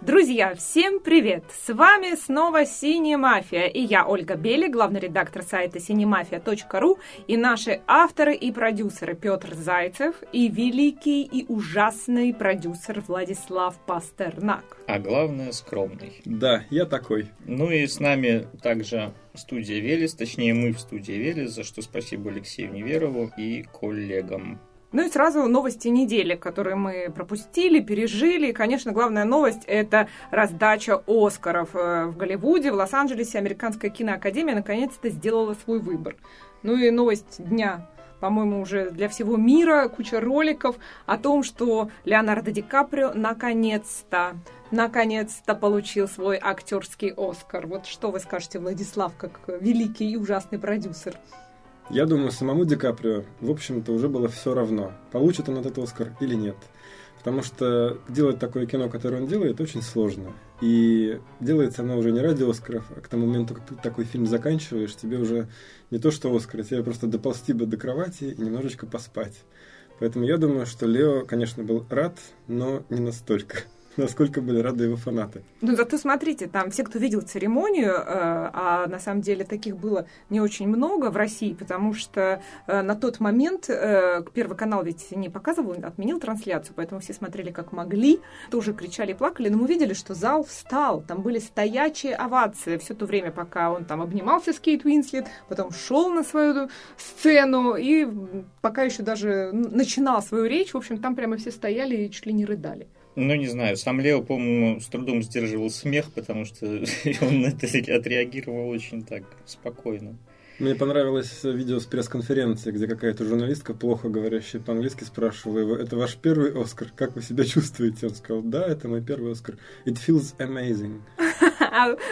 Друзья, всем привет! С вами снова Синяя Мафия, и я Ольга Бели, главный редактор сайта синемафия.ру, и наши авторы и продюсеры Петр Зайцев и великий и ужасный продюсер Владислав Пастернак. А главное, скромный. Да, я такой. Ну и с нами также студия Велес, точнее мы в студии Велес, за что спасибо Алексею Неверову и коллегам. Ну и сразу новости недели, которые мы пропустили, пережили. И, конечно, главная новость – это раздача Оскаров э, в Голливуде, в Лос-Анджелесе. Американская киноакадемия наконец-то сделала свой выбор. Ну и новость дня по-моему, уже для всего мира, куча роликов о том, что Леонардо Ди Каприо наконец-то наконец-то получил свой актерский Оскар. Вот что вы скажете, Владислав, как великий и ужасный продюсер? Я думаю, самому Ди Каприо, в общем-то, уже было все равно, получит он этот Оскар или нет. Потому что делать такое кино, которое он делает, очень сложно. И делается оно уже не ради Оскаров, а к тому моменту, как ты такой фильм заканчиваешь, тебе уже не то что Оскар, тебе просто доползти бы до кровати и немножечко поспать. Поэтому я думаю, что Лео, конечно, был рад, но не настолько насколько были рады его фанаты. Ну, зато смотрите, там все, кто видел церемонию, э, а на самом деле таких было не очень много в России, потому что э, на тот момент э, Первый канал ведь не показывал, отменил трансляцию, поэтому все смотрели как могли, тоже кричали плакали, но мы видели, что зал встал, там были стоячие овации все то время, пока он там обнимался с Кейт Уинслет, потом шел на свою сцену и пока еще даже начинал свою речь, в общем, там прямо все стояли и чуть ли не рыдали. Ну, не знаю, сам Лео, по-моему, с трудом сдерживал смех, потому что он на это отреагировал очень так спокойно. Мне понравилось видео с пресс-конференции, где какая-то журналистка, плохо говорящая по-английски, спрашивала его, это ваш первый Оскар, как вы себя чувствуете? Он сказал, да, это мой первый Оскар. It feels amazing.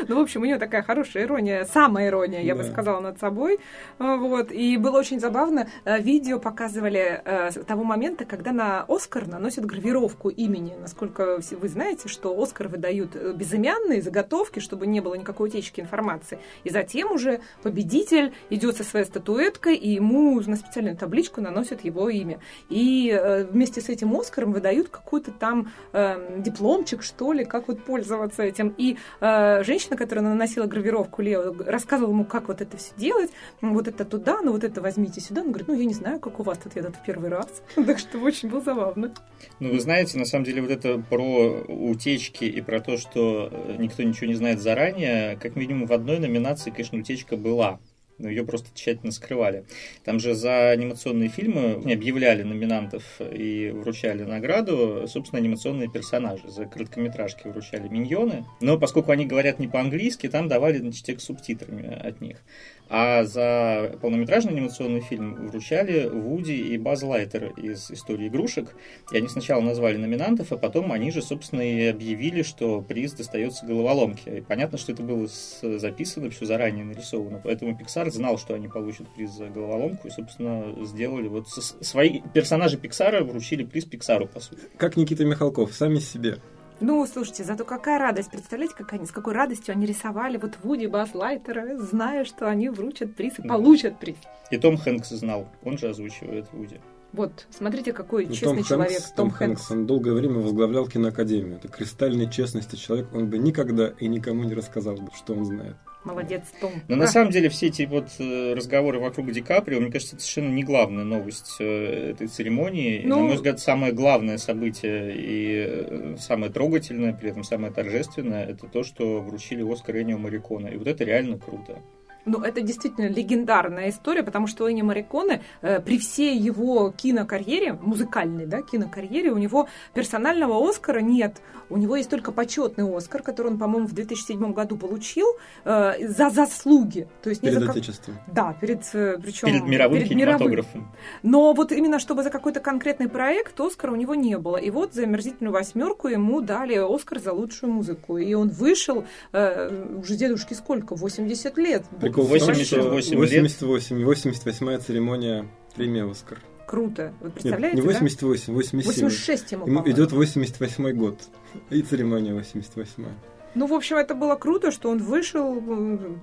ну, в общем, у нее такая хорошая ирония, самая ирония, я бы сказала, над собой. Вот. И было очень забавно. Э, видео показывали э, того момента, когда на Оскар наносят гравировку имени. Насколько вы знаете, что Оскар выдают э, безымянные заготовки, чтобы не было никакой утечки информации. И затем уже победитель идет со своей статуэткой, и ему на специальную табличку наносят его имя. И вместе с этим Оскаром выдают какой-то там э, дипломчик, что ли, как вот пользоваться этим. И э, женщина, которая наносила гравировку Лео, рассказывала ему, как вот это все делать, вот это туда, ну вот это возьмите сюда. Он говорит, ну я не знаю, как у вас тут я тут первый раз. Так что очень было забавно. Ну вы знаете, на самом деле вот это про утечки и про то, что э, никто ничего не знает заранее, как минимум в одной номинации, конечно, утечка была но ее просто тщательно скрывали. Там же за анимационные фильмы объявляли номинантов и вручали награду, собственно, анимационные персонажи. За короткометражки вручали миньоны, но поскольку они говорят не по-английски, там давали значит, текст субтитрами от них. А за полнометражный анимационный фильм вручали Вуди и Баз Лайтер из «Истории игрушек». И они сначала назвали номинантов, а потом они же, собственно, и объявили, что приз достается головоломке. И понятно, что это было записано, все заранее нарисовано. Поэтому Pixar знал, что они получат приз за головоломку, и, собственно, сделали вот свои персонажи Пиксара вручили приз Пиксару, по сути. Как Никита Михалков, сами себе. Ну, слушайте, зато какая радость. Представляете, как они, с какой радостью они рисовали вот Вуди Бас Лайтера, зная, что они вручат приз и получат приз. И Том Хэнкс знал, он же озвучивает Вуди. Вот, смотрите, какой ну, честный Том человек Хэнкс, Том, Том Хэнкс. Хэнкс. Он долгое время возглавлял киноакадемию. Это кристальной честности человек. Он бы никогда и никому не рассказал, что он знает. Молодец, Том. Но на самом деле все эти вот э, разговоры вокруг Ди Каприо, мне кажется, это совершенно не главная новость э, этой церемонии. Ну... И, на мой взгляд, самое главное событие и э, самое трогательное, при этом самое торжественное, это то, что вручили Оскар Энио Марикона. И вот это реально круто. Ну, это действительно легендарная история, потому что Энни Мариконе э, при всей его кинокарьере, музыкальной, да, кинокарьере, у него персонального Оскара нет. У него есть только почетный Оскар, который он, по-моему, в 2007 году получил э, за заслуги. То есть перед за Отечеством. Да, перед, э, причем... Перед мировым перед кинематографом. Мировым. Но вот именно чтобы за какой-то конкретный проект Оскара у него не было. И вот за «Омерзительную восьмерку» ему дали Оскар за лучшую музыку. И он вышел, э, уже дедушке сколько, 80 лет. Прикол 88 лет. 88, 88 церемония премии «Оскар». Круто. Вы представляете, Нет, не 88, да? 87. 86 ему, ему идет 88 год. И церемония 88. Ну, в общем, это было круто, что он вышел,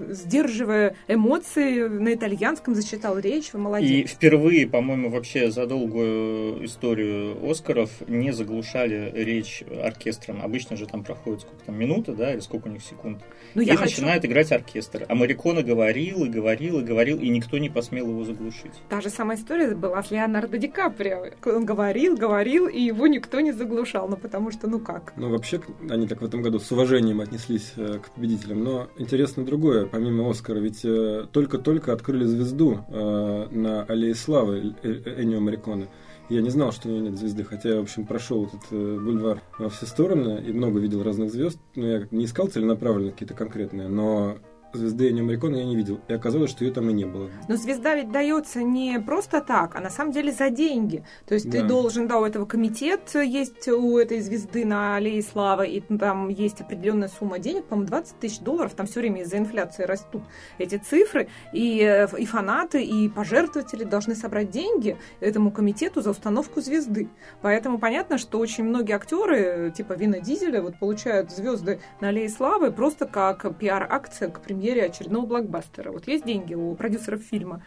сдерживая эмоции, на итальянском зачитал речь, вы молодец. И впервые, по-моему, вообще за долгую историю Оскаров не заглушали речь оркестром. Обычно же там проходит сколько там, минута, да, или сколько у них секунд. Ну, и я начинает хочу... играть оркестр. А Марикона говорил и говорил и говорил, и никто не посмел его заглушить. Та же самая история была с Леонардо Ди Каприо. Он говорил, говорил, и его никто не заглушал. Ну, потому что, ну как? Ну, вообще, они так в этом году с уважением отнеслись э, к победителям. Но интересно другое, помимо Оскара, ведь э, только-только открыли звезду э, на Аллее Славы Энио Мариконе. Я не знал, что у него нет звезды, хотя я, в общем, прошел этот бульвар во все стороны и много видел разных звезд. Но я не искал целенаправленно какие-то конкретные, но звезды Энио Марикона я не видел. И оказалось, что ее там и не было. Но звезда ведь дается не просто так, а на самом деле за деньги. То есть да. ты должен, да, у этого комитет есть у этой звезды на Аллее Славы, и там есть определенная сумма денег, по-моему, 20 тысяч долларов, там все время из-за инфляции растут эти цифры, и, э, и фанаты, и пожертвователи должны собрать деньги этому комитету за установку звезды. Поэтому понятно, что очень многие актеры, типа Вина Дизеля, вот получают звезды на Аллее Славы просто как пиар-акция к премьере премьере очередного блокбастера. Вот есть деньги у продюсеров фильма.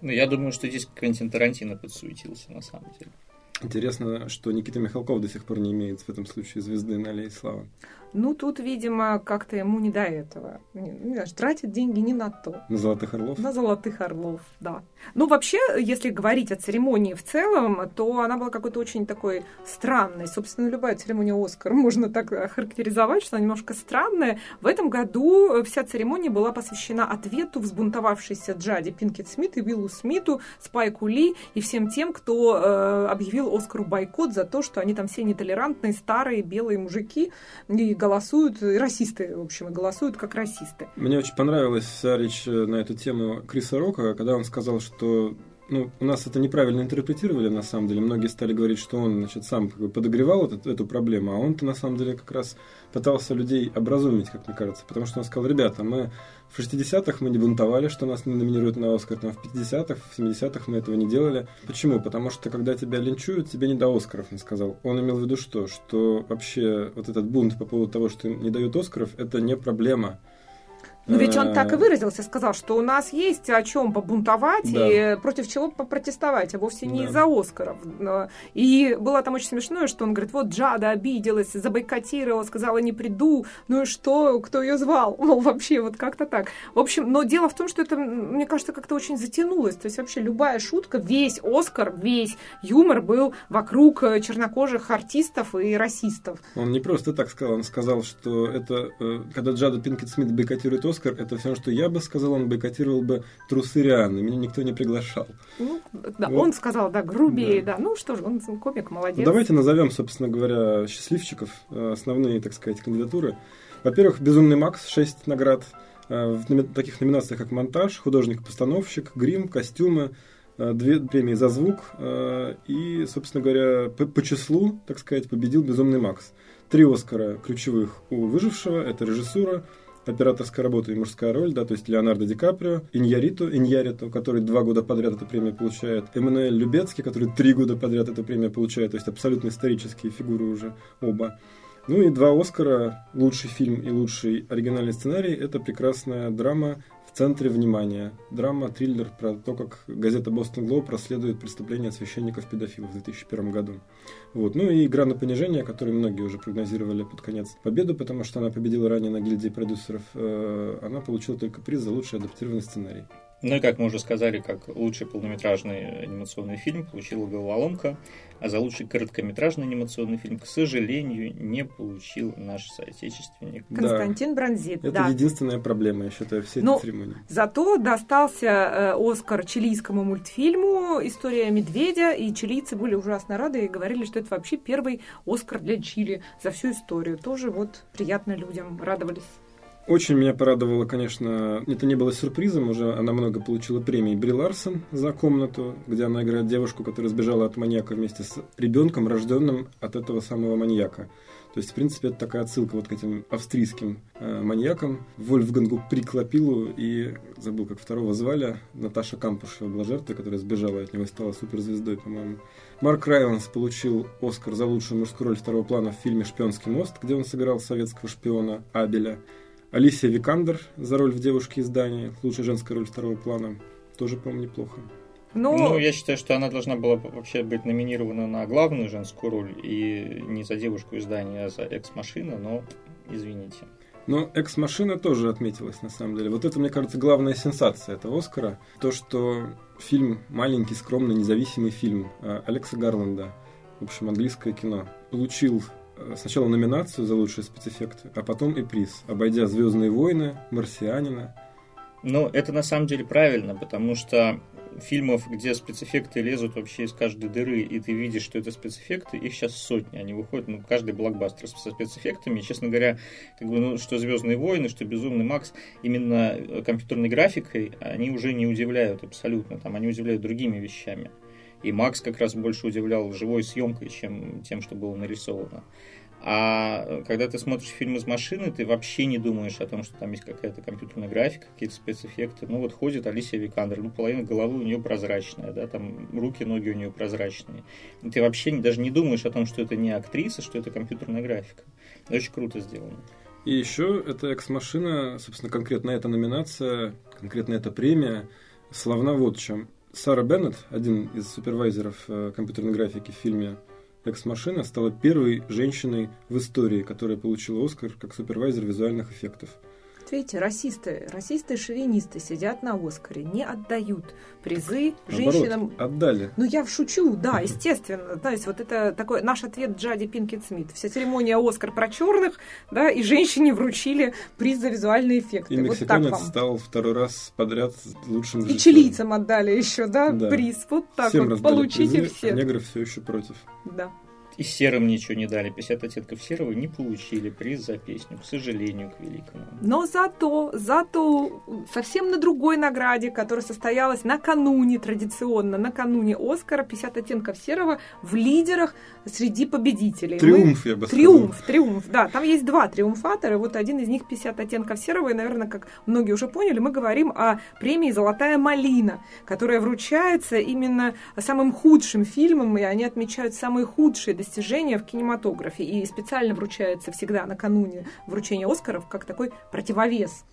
Ну, я думаю, что здесь Квентин Тарантино подсуетился, на самом деле. Интересно, что Никита Михалков до сих пор не имеет в этом случае звезды на Аллее Славы. Ну, тут, видимо, как-то ему не до этого. Не, не знаю, тратит деньги не на то. На золотых орлов? На золотых орлов, да. Ну, вообще, если говорить о церемонии в целом, то она была какой-то очень такой странной. Собственно, любая церемония Оскар можно так характеризовать, что она немножко странная. В этом году вся церемония была посвящена ответу взбунтовавшейся Джади Пинкет Смит и Уиллу Смиту, Спайку Ли и всем тем, кто э, объявил Оскару бойкот за то, что они там все нетолерантные, старые, белые мужики и голосуют, и расисты, в общем, и голосуют как расисты. Мне очень понравилась вся речь э, на эту тему Криса Рока, когда он сказал, что ну, у нас это неправильно интерпретировали, на самом деле. Многие стали говорить, что он, значит, сам подогревал этот, эту проблему, а он-то, на самом деле, как раз пытался людей образумить, как мне кажется. Потому что он сказал, ребята, мы в 60-х мы не бунтовали, что нас не номинируют на Оскар, там, в 50-х, в 70-х мы этого не делали. Почему? Потому что, когда тебя линчуют, тебе не до Оскаров, он сказал. Он имел в виду что? Что вообще вот этот бунт по поводу того, что им не дают Оскаров, это не проблема. Но ведь он так и э, выразился, сказал, что у нас есть о чем побунтовать да. и против чего попротестовать, а вовсе не да. из-за Оскаров. И было там очень смешное, что он говорит, вот Джада обиделась, забойкотировала, сказала, не приду, ну и что, кто ее звал? Мол, вообще вот как-то так. В общем, но дело в том, что это, мне кажется, как-то очень затянулось. То есть вообще любая шутка, весь Оскар, весь юмор был вокруг э, чернокожих артистов и расистов. Он не просто так сказал, он сказал, что это, э, когда Джада Пинкет Смит бойкотирует Оскар, Оскар, это все, что я бы сказал, он бойкотировал бы трусы Рианы. Меня никто не приглашал. Ну, да, вот. он сказал, да, грубее, да. да. Ну что ж, он комик, молодец. Давайте назовем, собственно говоря, счастливчиков, э, основные, так сказать, кандидатуры. Во-первых, «Безумный Макс», 6 наград. Э, в таких номинациях, как монтаж, художник-постановщик, грим, костюмы, э, две премии за звук и, собственно говоря, по, по числу, так сказать, победил «Безумный Макс». Три Оскара ключевых у «Выжившего» — это режиссура, операторская работа и мужская роль, да, то есть Леонардо Ди Каприо, Иньяриту, Иньяриту, который два года подряд эту премию получает, Эммануэль Любецкий, который три года подряд эту премию получает, то есть абсолютно исторические фигуры уже оба. Ну и два Оскара, лучший фильм и лучший оригинальный сценарий, это прекрасная драма в центре внимания. Драма, триллер про то, как газета «Бостон Глоб» расследует преступления священников-педофилов в 2001 году. Вот. Ну и игра на понижение, которую многие уже прогнозировали под конец победу, потому что она победила ранее на гильдии продюсеров. Э, она получила только приз за лучший адаптированный сценарий. Ну и как мы уже сказали, как лучший полнометражный анимационный фильм получила «Головоломка», а за лучший короткометражный анимационный фильм, к сожалению, не получил наш соотечественник. Константин да. Бронзит. Это да. единственная проблема, я считаю, всей Но этой церемонии. Зато достался э, Оскар чилийскому мультфильму «История медведя», и чилийцы были ужасно рады и говорили, что это вообще первый Оскар для Чили за всю историю. Тоже вот приятно людям радовались. Очень меня порадовало, конечно, это не было сюрпризом, уже она много получила премий Бри Ларсон за комнату, где она играет девушку, которая сбежала от маньяка вместе с ребенком, рожденным от этого самого маньяка. То есть, в принципе, это такая отсылка вот к этим австрийским э, маньякам. Вольфгангу Приклопилу и, забыл, как второго звали, Наташа Кампушева была жертвой, которая сбежала от него и стала суперзвездой, по-моему. Марк Райланс получил Оскар за лучшую мужскую роль второго плана в фильме «Шпионский мост», где он сыграл советского шпиона Абеля. Алисия Викандер за роль в «Девушке из Дании», лучшая женская роль второго плана, тоже, по-моему, неплохо. Но... Ну, я считаю, что она должна была вообще быть номинирована на главную женскую роль, и не за девушку из Дании, а за экс-машина, но извините. Но «Экс-машина» тоже отметилась, на самом деле. Вот это, мне кажется, главная сенсация этого «Оскара». То, что фильм, маленький, скромный, независимый фильм э, Алекса Гарланда, в общем, английское кино, получил сначала номинацию за лучшие спецэффекты, а потом и приз, обойдя «Звездные войны», «Марсианина». Ну, это на самом деле правильно, потому что фильмов, где спецэффекты лезут вообще из каждой дыры, и ты видишь, что это спецэффекты, их сейчас сотни. Они выходят, ну, каждый блокбастер со спецэффектами. И, честно говоря, как бы, ну, что Звездные войны, что Безумный Макс, именно э, компьютерной графикой, они уже не удивляют абсолютно. Там они удивляют другими вещами. И Макс как раз больше удивлял живой съемкой, чем тем, что было нарисовано. А когда ты смотришь фильм из машины, ты вообще не думаешь о том, что там есть какая-то компьютерная графика, какие-то спецэффекты. Ну вот ходит Алисия Викандер, ну половина головы у нее прозрачная, да, там руки, ноги у нее прозрачные. И ты вообще даже не думаешь о том, что это не актриса, что это компьютерная графика. Очень круто сделано. И еще эта экс-машина, собственно, конкретно эта номинация, конкретно эта премия, славна вот чем. Сара Беннет, один из супервайзеров э, компьютерной графики в фильме Экс-машина стала первой женщиной в истории, которая получила Оскар как супервайзер визуальных эффектов. Видите, расисты, расисты и шовинисты сидят на Оскаре, не отдают призы Наоборот, женщинам. отдали. Ну, я шучу, да, естественно. То есть, вот это такой наш ответ Джади Пинкет Смит. Вся церемония Оскар про черных, да, и женщине вручили приз за визуальные эффекты. И вот мексиканец стал второй раз подряд лучшим И чилийцам отдали еще, да, да. приз. Вот так Всем вот, получите призы, все. А негры все еще против. Да. И серым ничего не дали. 50 оттенков серого не получили приз за песню, к сожалению, к великому. Но зато, зато совсем на другой награде, которая состоялась накануне, традиционно, накануне Оскара, 50 оттенков серого в лидерах среди победителей. Триумф, Мы... я бы сказал. Триумф, триумф, да. Там есть два триумфатора, вот один из них 50 оттенков серого, и, наверное, как многие уже поняли, мы говорим о премии «Золотая малина», которая вручается именно самым худшим фильмам, и они отмечают самые худшие достижения достижения в кинематографе и специально вручается всегда накануне вручения Оскаров как такой противовес.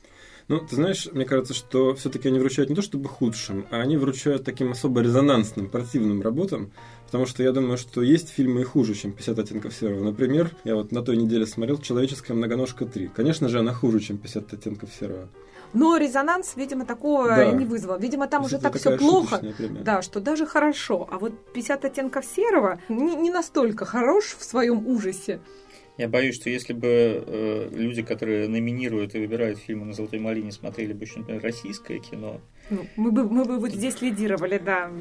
Ну, ты знаешь, мне кажется, что все-таки они вручают не то чтобы худшим, а они вручают таким особо резонансным, противным работам, потому что я думаю, что есть фильмы и хуже, чем «50 оттенков серого». Например, я вот на той неделе смотрел «Человеческая многоножка 3». Конечно же, она хуже, чем «50 оттенков серого». Но резонанс, видимо, такого да. не вызвал. Видимо, там уже так все плохо, да, что даже хорошо. А вот 50 оттенков серого не, не настолько хорош в своем ужасе. Я боюсь, что если бы э, люди, которые номинируют и выбирают фильмы на «Золотой малине», смотрели бы еще, например, российское кино, ну, мы бы, мы бы вот здесь лидировали, да.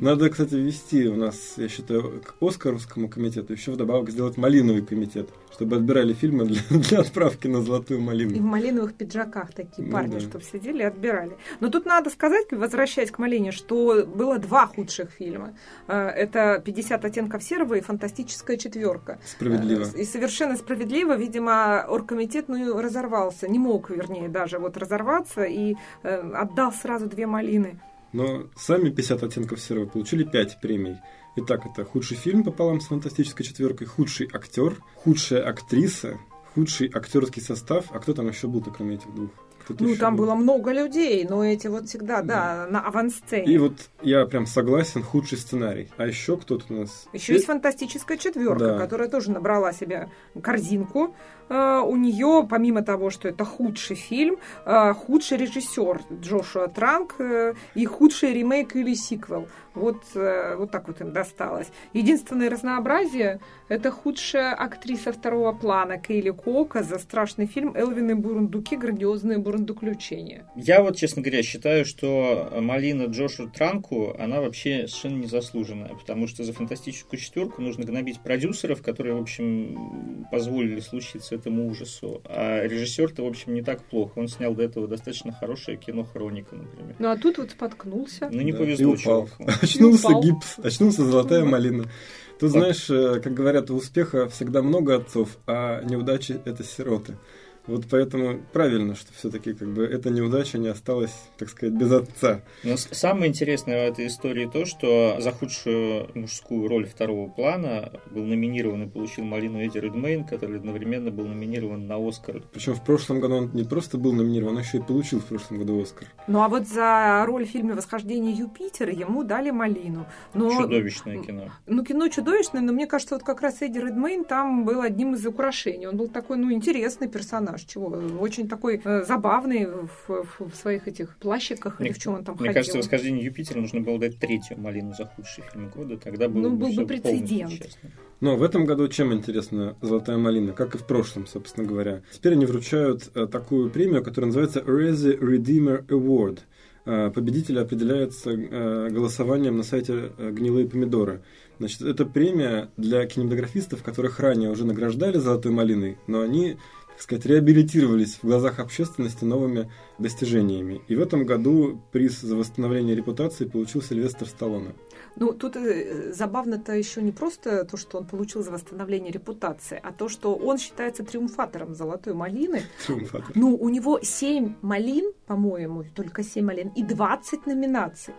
Надо, кстати, ввести у нас, я считаю, к Оскаровскому комитету еще вдобавок сделать малиновый комитет, чтобы отбирали фильмы для, для отправки на золотую малину. И в малиновых пиджаках такие ну, парни, да. чтобы сидели и отбирали. Но тут надо сказать, возвращаясь к малине, что было два худших фильма. Э, это «50 оттенков серого» и «Фантастическая четверка». Справедливо. Э, и совершенно справедливо, видимо, оргкомитет ну, разорвался, не мог, вернее, даже вот разорваться и э, отдал сразу две малины. Но сами 50 оттенков серого получили 5 премий. Итак, это худший фильм пополам с фантастической четверкой, худший актер, худшая актриса, худший актерский состав. А кто там еще был, кроме этих двух? ну, там был? было много людей, но эти вот всегда, да, да на авансцене. И вот я прям согласен, худший сценарий. А еще кто-то у нас... Еще есть фантастическая четверка, да. которая тоже набрала себе корзинку. Uh, у нее, помимо того, что это худший фильм, uh, худший режиссер Джошуа Транк uh, и худший ремейк или сиквел. Вот, вот так вот им досталось. Единственное разнообразие – это худшая актриса второго плана Кейли Кока за страшный фильм «Элвин и бурундуки. Грандиозные бурундуки» доключения. Я вот, честно говоря, считаю, что малина Джошу Транку, она вообще совершенно незаслуженная, потому что за фантастическую четверку нужно гнобить продюсеров, которые, в общем, позволили случиться этому ужасу. А режиссер-то, в общем, не так плохо. Он снял до этого достаточно хорошее кино «Хроника», например. Ну, а тут вот споткнулся. Ну, не Да, повезло и упал. чуваку. Очнулся упал. гипс, очнулся золотая малина. Тут, Так. знаешь, э, как говорят, у успеха всегда много отцов, а неудачи — это сироты. Вот поэтому правильно, что все-таки как бы эта неудача не осталась, так сказать, без отца. Но с- самое интересное в этой истории то, что за худшую мужскую роль второго плана был номинирован и получил Малину Эдди Редмейн, который одновременно был номинирован на Оскар. Причем в прошлом году он не просто был номинирован, он еще и получил в прошлом году Оскар. Ну, а вот за роль в фильме «Восхождение Юпитера» ему дали малину. Но, Чудовищное кино. Ну, кино чудовищное, но мне кажется, вот как раз Эдди Редмейн там был одним из украшений. Он был такой, ну, интересный персонаж, чего, очень такой э, забавный в, в- в своих этих плащиках Мне- или в чем он там Мне ходил. кажется, «Восхождение Юпитера» нужно было дать третью Малину за худший фильм года, тогда было Ну, бы был бы прецедент. полностью. Но в этом году чем интересна «Золотая малина», как и в прошлом, собственно говоря. Теперь они вручают э, такую премию, которая называется Razzie Redeemer Award. Э, Победитель определяется э, голосованием на сайте «Гнилые помидоры». Значит, это премия для кинематографистов, которых ранее уже награждали «Золотой малиной», но они, так сказать, реабилитировались в глазах общественности новыми достижениями. И в этом году приз за восстановление репутации получил Сильвестр Сталлоне. Ну, тут э, забавно-то еще не просто то, что он получил за восстановление репутации, а то, что он считается триумфатором «Золотой малины». Триумфатор. Ну, у него 7 малин, по-моему, только 7 малин, и 20 номинаций.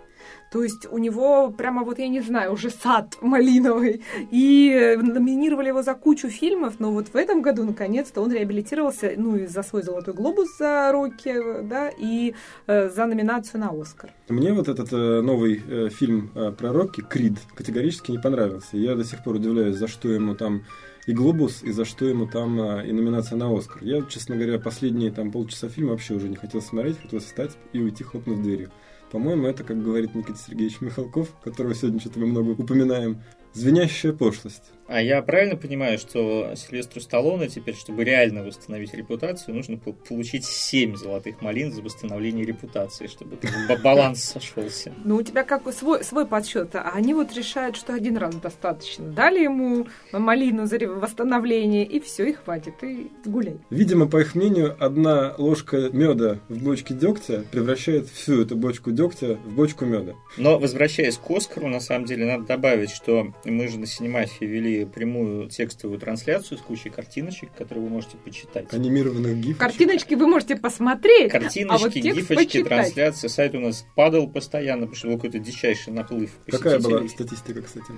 То есть у него прямо вот, я не знаю, уже сад малиновый. И э, номинировали его за кучу фильмов, но вот в этом году, наконец-то, он реабилитировался, ну, и за свой «Золотой глобус» за «Рокки», да, и э, за номинацию на «Оскар». Мне вот этот э, новый э, фильм э, про Рокки, Крид, категорически не понравился. Я до сих пор удивляюсь, за что ему там и Глобус, и за что ему там э, и номинация на Оскар. Я, честно говоря, последние там полчаса фильма вообще уже не хотел смотреть, хотел встать и уйти, хлопнув дверью. По-моему, это, как говорит Никита Сергеевич Михалков, которого сегодня что-то мы много упоминаем, звенящая пошлость. А я правильно понимаю, что Сильвестру Сталлоне теперь, чтобы реально восстановить репутацию, нужно по- получить 7 золотых малин за восстановление репутации, чтобы баланс сошелся. Ну, у тебя как свой, свой подсчет, а они вот решают, что один раз достаточно. Дали ему малину за восстановление, и все, и хватит, и гуляй. Видимо, по их мнению, одна ложка меда в бочке дегтя превращает всю эту бочку дегтя в бочку меда. Но, возвращаясь к Оскару, на самом деле надо добавить, что мы же на Синемафии вели прямую текстовую трансляцию с кучей картиночек, которые вы можете почитать. Анимированных гифов. Картиночки вы можете посмотреть, а вот Картиночки, текст гифочки, почитать. трансляции. Сайт у нас падал постоянно, потому что был какой-то дичайший наплыв Какая была статистика, кстати?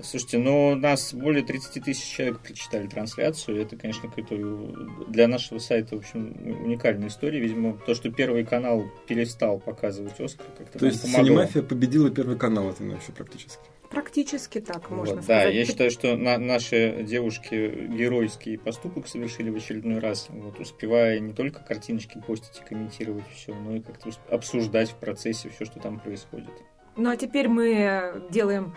Слушайте, ну, у нас более 30 тысяч человек прочитали трансляцию. Это, конечно, какой-то для нашего сайта, в общем, уникальная история. Видимо, то, что Первый канал перестал показывать Оскар, как-то То есть помогло. Синемафия победила первый канал этой ночью практически. Практически так, можно Вот, сказать. Да, я считаю, что на- наши девушки геройский поступок совершили в очередной раз, вот, успевая не только картиночки постить и комментировать все, но и как-то обсуждать в процессе все, что там происходит. Ну а теперь мы делаем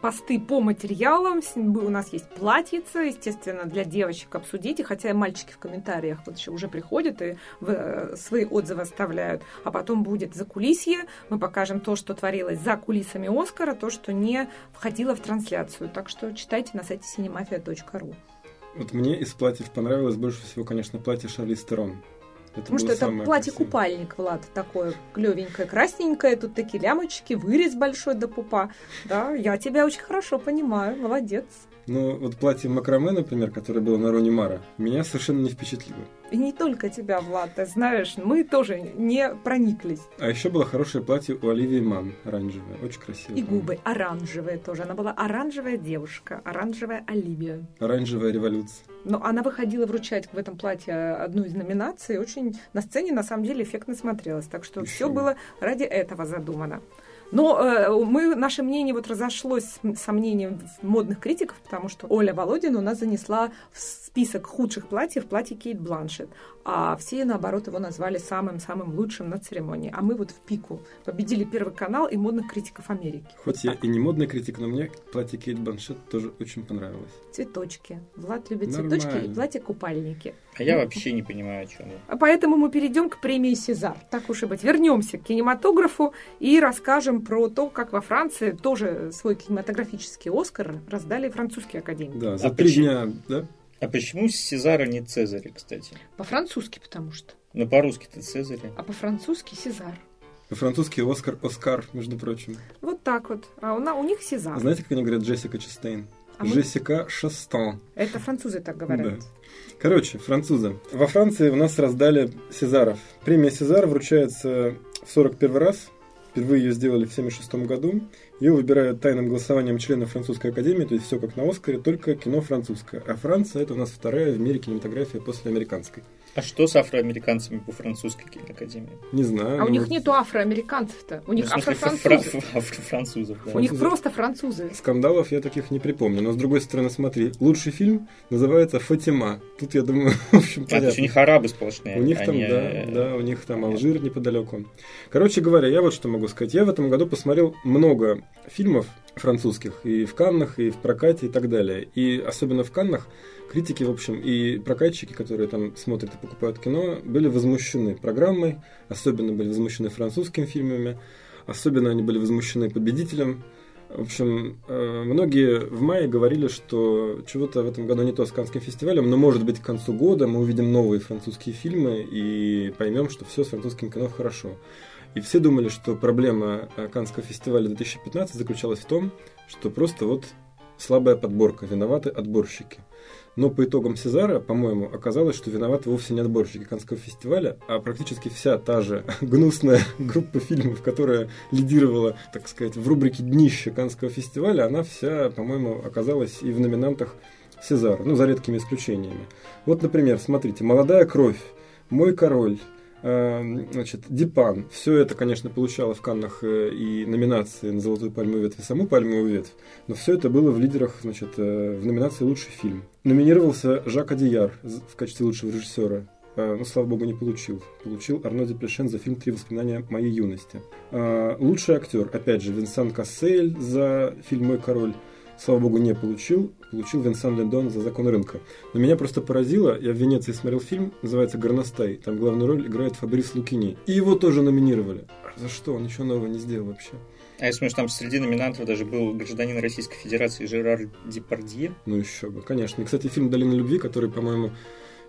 посты по материалам. У нас есть платьица, естественно, для девочек обсудить. И хотя мальчики в комментариях вот еще уже приходят и э, свои отзывы оставляют. А потом будет за кулисье. Мы покажем то, что творилось за кулисами Оскара, то, что не входило в трансляцию. Так что читайте на сайте cinemafia.ru. Вот мне из платьев понравилось больше всего, конечно, платье Шарли Стерон. Потому что это платье-купальник, Влад, такое клевенькое, красненькое, тут такие лямочки, вырез большой до пупа. Да, я тебя очень хорошо понимаю, молодец. Ну, вот платье Макраме, например, которое было на Рони Мара, меня совершенно не впечатлило. И не только тебя, Влад, ты знаешь, мы тоже не прониклись. А еще было хорошее платье у Оливии Ман, оранжевое, очень красивое. И губы оранжевые тоже. Она была оранжевая девушка, оранжевая Оливия. Оранжевая революция. Но она выходила вручать в этом платье одну из номинаций. Очень на сцене, на самом деле, эффектно смотрелась. Так что Еще все бы. было ради этого задумано. Но э, мы, наше мнение вот разошлось с сомнением модных критиков, потому что Оля Володина у нас занесла в список худших платьев платье Кейт Бланшет, а все, наоборот, его назвали самым-самым лучшим на церемонии. А мы вот в пику победили Первый канал и модных критиков Америки. Хоть вот я и не модный критик, но мне платье Кейт Бланшет тоже очень понравилось. Цветочки. Влад любит Нормально. цветочки и платье-купальники. А я вообще не понимаю, о чем вы. Поэтому мы перейдем к премии Сезар. Так уж и быть. Вернемся к кинематографу и расскажем про то, как во Франции тоже свой кинематографический Оскар раздали французские академии. Да, за а три дня, да? А почему Сезара не Цезарь, кстати? По-французски, потому что. Ну, по-русски-то Цезарь. А по-французски Сезар. По-французски Оскар, Оскар, между прочим. Вот так вот. А у, на, у них Сезар. Знаете, как они говорят Джессика Честейн? А Джессика мы... Шастон. Это французы так говорят. Да. Короче, французы. Во Франции у нас раздали Сезаров. Премия Сезар вручается в 41 раз. Впервые ее сделали в 1976 году. Ее выбирают тайным голосованием членов французской академии, то есть все как на Оскаре, только кино французское. А Франция это у нас вторая в мире кинематография после американской. А что с афроамериканцами по французской киноакадемии? Не знаю. А у них нету афроамериканцев-то. У них ну. Афрофранцузов, да. У них просто французы. Скандалов я таких не припомню. Но с другой стороны, смотри, лучший фильм называется «Фатима». Тут, я думаю, в общем, понятно. А, то у них арабы сплошные. У них там, они... да, да, у них там Алжир неподалеку. Короче говоря, я вот что могу сказать. Я в этом году посмотрел много фильмов французских и в Каннах, и в прокате, и так далее. И особенно в Каннах критики, в общем, и прокатчики, которые там смотрят и покупают кино, были возмущены программой, особенно были возмущены французскими фильмами, особенно они были возмущены победителем. В общем, э, многие в мае говорили, что чего-то в этом году не то с Канским фестивалем, но может быть к концу года мы увидим новые французские фильмы и поймем, что все с французским кино хорошо. И все думали, что проблема Канского фестиваля 2015 заключалась в том, что просто вот слабая подборка, виноваты отборщики. Но по итогам Сезара, по-моему, оказалось, что виноваты вовсе не отборщики Канского фестиваля, а практически вся та же гнусная группа фильмов, которая лидировала, так сказать, в рубрике «Днище» Канского фестиваля, она вся, по-моему, оказалась и в номинантах Сезара, ну, за редкими исключениями. Вот, например, смотрите, «Молодая кровь», «Мой король», значит, Дипан. Все это, конечно, получало в Каннах э, и номинации на «Золотую пальмовую ветвь» и саму «Пальмовую ветвь», но все это было в лидерах, значит, э, в номинации «Лучший фильм». Номинировался Жак Адияр в качестве лучшего режиссера. Э, но, слава богу, не получил. Получил Арно Депрешен за фильм «Три воспоминания моей юности». Лучший актер, опять же, Винсан Кассель за фильм «Мой король» слава богу, не получил. Получил Винсан Лендон за закон рынка. Но меня просто поразило, я в Венеции смотрел фильм, называется «Горностай». Там главную роль играет Фабрис Лукини. И его тоже номинировали. За что? Он ничего нового не сделал вообще. А я смотрю, что там среди номинантов даже был гражданин Российской Федерации Жерар Депардье. Ну еще бы, конечно. И, кстати, фильм «Долина любви», который, по-моему,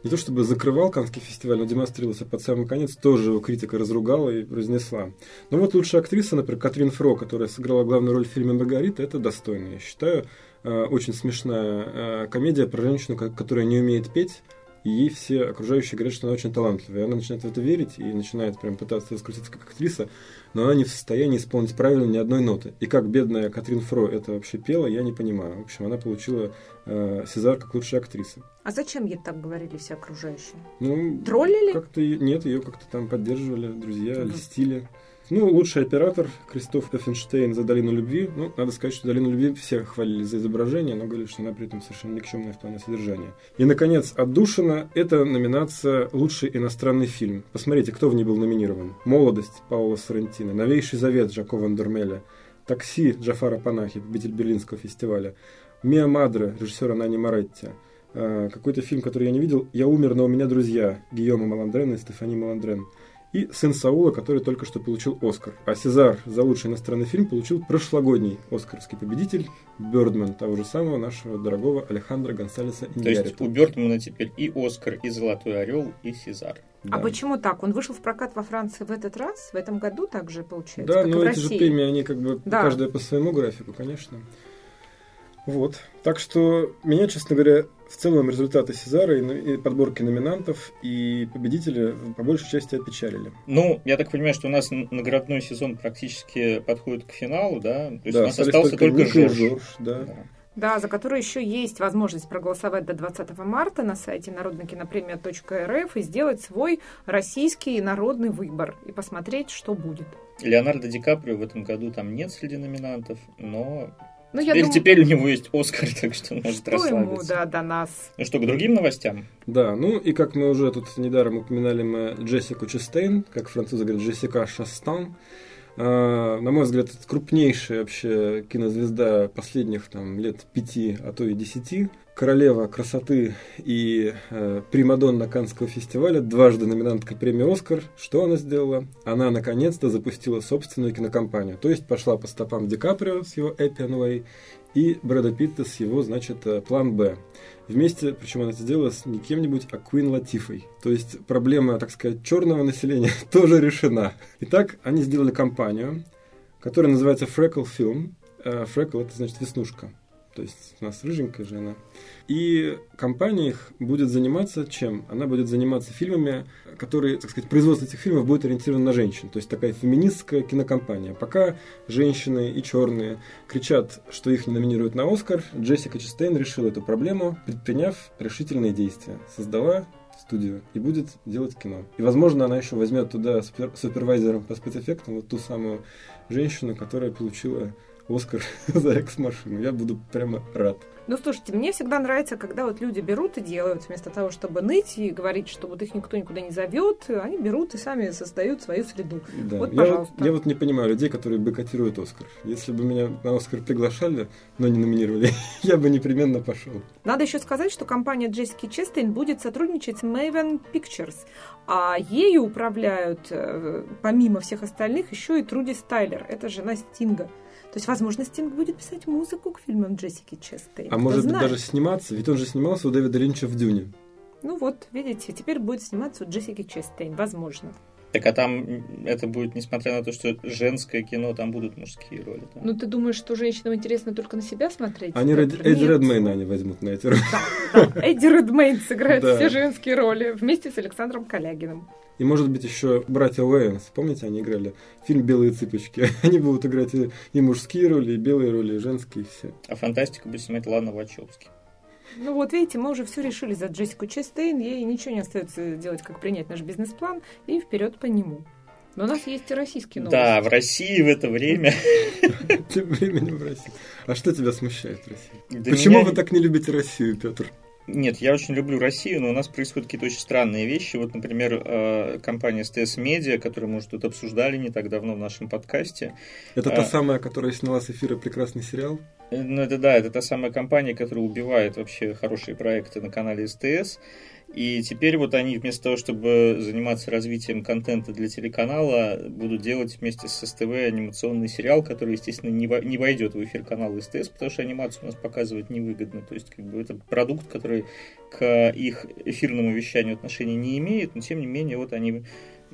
не то чтобы закрывал Канский фестиваль, но демонстрировался под самый конец, тоже его критика разругала и разнесла. Но вот лучшая актриса, например, Катрин Фро, которая сыграла главную роль в фильме «Маргарита», это достойно, я считаю. Э, очень смешная э, комедия про женщину, которая не умеет петь, и ей все окружающие говорят, что она очень талантливая. И она начинает в это верить и начинает прям пытаться раскрутиться как актриса, но она не в состоянии исполнить правильно ни одной ноты. И как бедная Катрин Фро это вообще пела, я не понимаю. В общем, она получила э, Сезар как лучшая актриса. А зачем ей так говорили все окружающие? Ну, Троллили? Как-то нет, ее как-то там поддерживали, друзья, угу. льстили. Ну, лучший оператор Кристоф Эффенштейн за «Долину любви». Ну, надо сказать, что «Долину любви» все хвалили за изображение, но говорили, что она при этом совершенно никчемная в плане содержания. И, наконец, «Отдушина» — это номинация «Лучший иностранный фильм». Посмотрите, кто в ней был номинирован. «Молодость» Паула Соррентино, «Новейший завет» Жако Ван Дормеля, «Такси» Джафара Панахи, победитель Берлинского фестиваля, «Миа Мадре» режиссера Нани Моретти, а, какой-то фильм, который я не видел, «Я умер, но у меня друзья» Гийома Маландрена и Стефани Маландрен и «Сын Саула», который только что получил Оскар. А Сезар за лучший иностранный фильм получил прошлогодний оскарский победитель Бёрдман, того же самого нашего дорогого Алехандро Гонсалеса Иньярита. То есть у Бёрдмана теперь и Оскар, и Золотой Орел, и Сезар. Да. А почему так? Он вышел в прокат во Франции в этот раз, в этом году также получается? Да, но эти России. же премии, они как бы да. каждая по своему графику, конечно. Вот. Так что меня, честно говоря, в целом результаты Сезара и подборки номинантов и победители по большей части опечалили. Ну, я так понимаю, что у нас наградной сезон практически подходит к финалу, да? То есть да, у нас остался только, только Жорж. Жорж да. да. Да, за которую еще есть возможность проголосовать до 20 марта на сайте народнокинопремия.рф и сделать свой российский народный выбор и посмотреть, что будет. Леонардо Ди Каприо в этом году там нет среди номинантов, но Ну, теперь, думаю, теперь у него есть Оскар, так что он может что ему, расслабиться. да, до нас. Ну что, к другим новостям? Да, ну и как мы уже тут недаром упоминали мы Джессику Честейн, как французы говорят, Джессика Шастан. А, на мой взгляд, это крупнейшая вообще кинозвезда последних там, лет пяти, а то и десяти. Королева красоты и э, примадонна Каннского фестиваля, дважды номинантка премии «Оскар». Что она сделала? Она наконец-то запустила собственную кинокомпанию. То есть пошла по стопам Ди Каприо с его Way и Брэда Питта с его, значит, э, план «Б». Вместе, причем она это сделала с не кем-нибудь, а Куин Латифой. То есть проблема, так сказать, черного населения тоже решена. Итак, они сделали компанию, которая называется Film. Э, Freckle это значит веснушка. То есть у нас рыженькая же она. И компания их будет заниматься чем? Она будет заниматься фильмами, которые, так сказать, производство этих фильмов будет ориентировано на женщин. То есть такая феминистская кинокомпания. Пока женщины и черные кричат, что их не номинируют на Оскар, Джессика Честейн решила эту проблему, предприняв решительные действия. Создала студию и будет делать кино. И, возможно, она еще возьмет туда супер- супервайзером по спецэффектам вот ту самую женщину, которая получила Оскар за экс-машину. Я буду прямо рад. Ну, слушайте, мне всегда нравится, когда вот люди берут и делают, вместо того, чтобы ныть и говорить, что вот их никто никуда не зовет, они берут и сами создают свою среду. Да. Вот, я, вот, пожалуйста. я вот не понимаю людей, которые бойкотируют Оскар. Если бы меня на Оскар приглашали, но не номинировали, я бы непременно пошел. Надо еще сказать, что компания Джессики Честейн будет сотрудничать с Maven Pictures, а ею управляют, э, помимо всех остальных, еще и Труди Стайлер. Это жена Стинга. То есть, возможно, Стинг будет писать музыку к фильмам Джессики Честейн. А может знает? даже сниматься, ведь он же снимался у Дэвида Линча в Дюне. Ну вот, видите, теперь будет сниматься у Джессики Честейн, возможно. Так а там это будет, несмотря на то, что женское кино, там будут мужские роли. да? Ну, ты думаешь, что женщинам интересно только на себя смотреть? Они Петр? Эдди. Редмейна они возьмут на эти роли. Да, да. Эдди Редмейн сыграет Да. все женские роли вместе с Александром Калягиным. И может быть еще братья Уэйнс. Помните, они играли фильм «Белые цыпочки». Они будут играть и, и мужские роли, и белые роли, и женские, и все. А фантастику будет снимать Лана Вачовски. Ну вот, видите, мы уже все решили за Джессику Честейн, ей ничего не остается делать, как принять наш бизнес-план и вперед по нему. Но у нас есть и российские новости. Да, в России в это время... Тем временем в России. А что тебя смущает в России? Почему вы так не любите Россию, Петр? Нет, я очень люблю Россию, но у нас происходят какие-то очень странные вещи. Вот, например, э, компания STS Media, которую мы уже тут обсуждали не так давно в нашем подкасте. Это А. та самая, которая сняла с эфира прекрасный сериал? Э, Ну, это да, это та самая компания, которая убивает вообще хорошие проекты на канале СТС. И теперь вот они вместо того, чтобы заниматься развитием контента для телеканала, будут делать вместе с СТВ анимационный сериал, который, естественно, не, во- не войдет в эфир канала СТС, потому что анимацию у нас показывать невыгодно. То есть, как бы, это продукт, который к их эфирному вещанию отношения не имеет, но тем не менее, вот они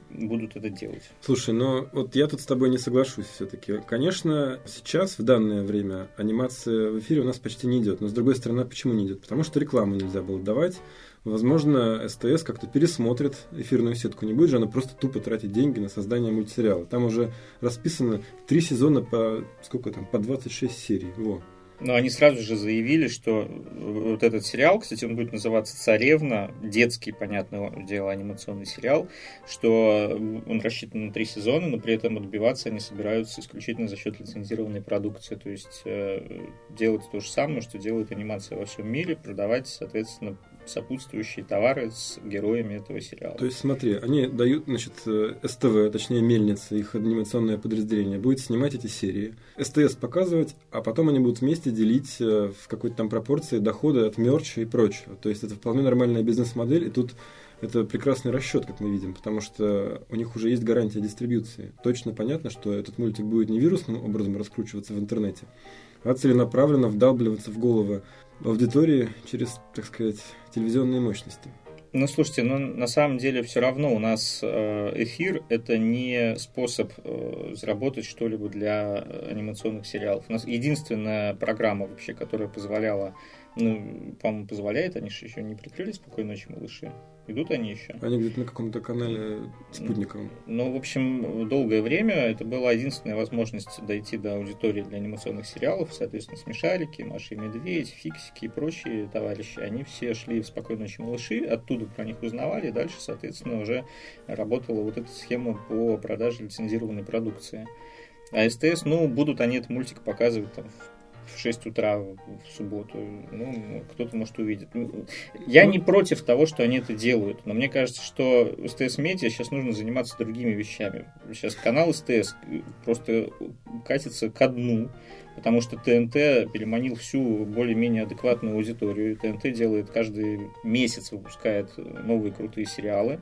будут это делать. Слушай, но вот я тут с тобой не соглашусь все-таки. Конечно, сейчас, в данное время, анимация в эфире у нас почти не идет. Но с другой стороны, почему не идет? Потому что рекламу нельзя было давать. Возможно, СТС как-то пересмотрит эфирную сетку. Не будет же она просто тупо тратить деньги на создание мультсериала. Там уже расписано три сезона по сколько там, по 26 серий. Во. Но они сразу же заявили, что вот этот сериал, кстати, он будет называться «Царевна», детский, понятное дело, анимационный сериал, что он рассчитан на три сезона, но при этом отбиваться они собираются исключительно за счет лицензированной продукции, то есть э, делать то же самое, что делает анимация во всем мире, продавать, соответственно, сопутствующие товары с героями этого сериала. То есть, смотри, они дают, значит, э, СТВ, точнее, Мельница, их анимационное подразделение, будет снимать эти серии, СТС показывать, а потом они будут вместе делить э, в какой-то там пропорции доходы от мерча и прочего. То есть, это вполне нормальная бизнес-модель, и тут это прекрасный расчет, как мы видим, потому что у них уже есть гарантия дистрибьюции. Точно понятно, что этот мультик будет не вирусным образом раскручиваться в интернете, а целенаправленно вдалбливаться в головы аудитории через, так сказать, телевизионные мощности. Ну, слушайте, ну, на самом деле все равно у нас э, эфир – это не способ э, заработать что-либо для анимационных сериалов. У нас единственная программа вообще, которая позволяла, ну, по-моему, позволяет, они же еще не прикрыли «Спокойной ночи, малыши». Идут они еще? Они где-то на каком-то канале спутниковом. Ну, в общем, долгое время это была единственная возможность дойти до аудитории для анимационных сериалов. Соответственно, Смешарики, Маша и Медведь, Фиксики и прочие товарищи. Они все шли в «Спокойной ночи, малыши», оттуда про них узнавали. Дальше, соответственно, уже работала вот эта схема по продаже лицензированной продукции. А СТС, ну, будут они этот мультик показывать там в в 6 утра в субботу. Ну, кто-то, может, увидит. Ну, я не против того, что они это делают, но мне кажется, что СТС Медиа сейчас нужно заниматься другими вещами. Сейчас канал СТС просто катится ко дну, потому что ТНТ переманил всю более-менее адекватную аудиторию. ТНТ делает каждый месяц, выпускает новые крутые сериалы.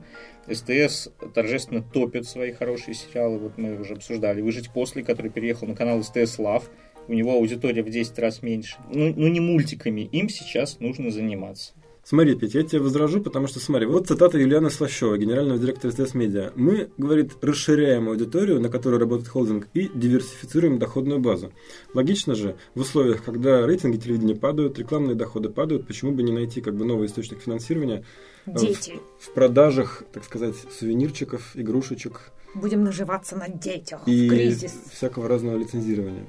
СТС торжественно топит свои хорошие сериалы. Вот мы уже обсуждали. «Выжить после», который переехал на канал СТС Лав у него аудитория в 10 раз меньше. Ну, ну не мультиками, им сейчас нужно заниматься. Смотри, Петя, я тебе возражу, потому что, смотри, вот цитата Юлианы Слащева, генерального директора СТС Медиа. Мы, говорит, расширяем аудиторию, на которой работает холдинг, и диверсифицируем доходную базу. Логично же, в условиях, когда рейтинги телевидения падают, рекламные доходы падают, почему бы не найти как бы новый источник финансирования Дети. В, в продажах, так сказать, сувенирчиков, игрушечек. Будем наживаться на детях и в кризис. всякого разного лицензирования.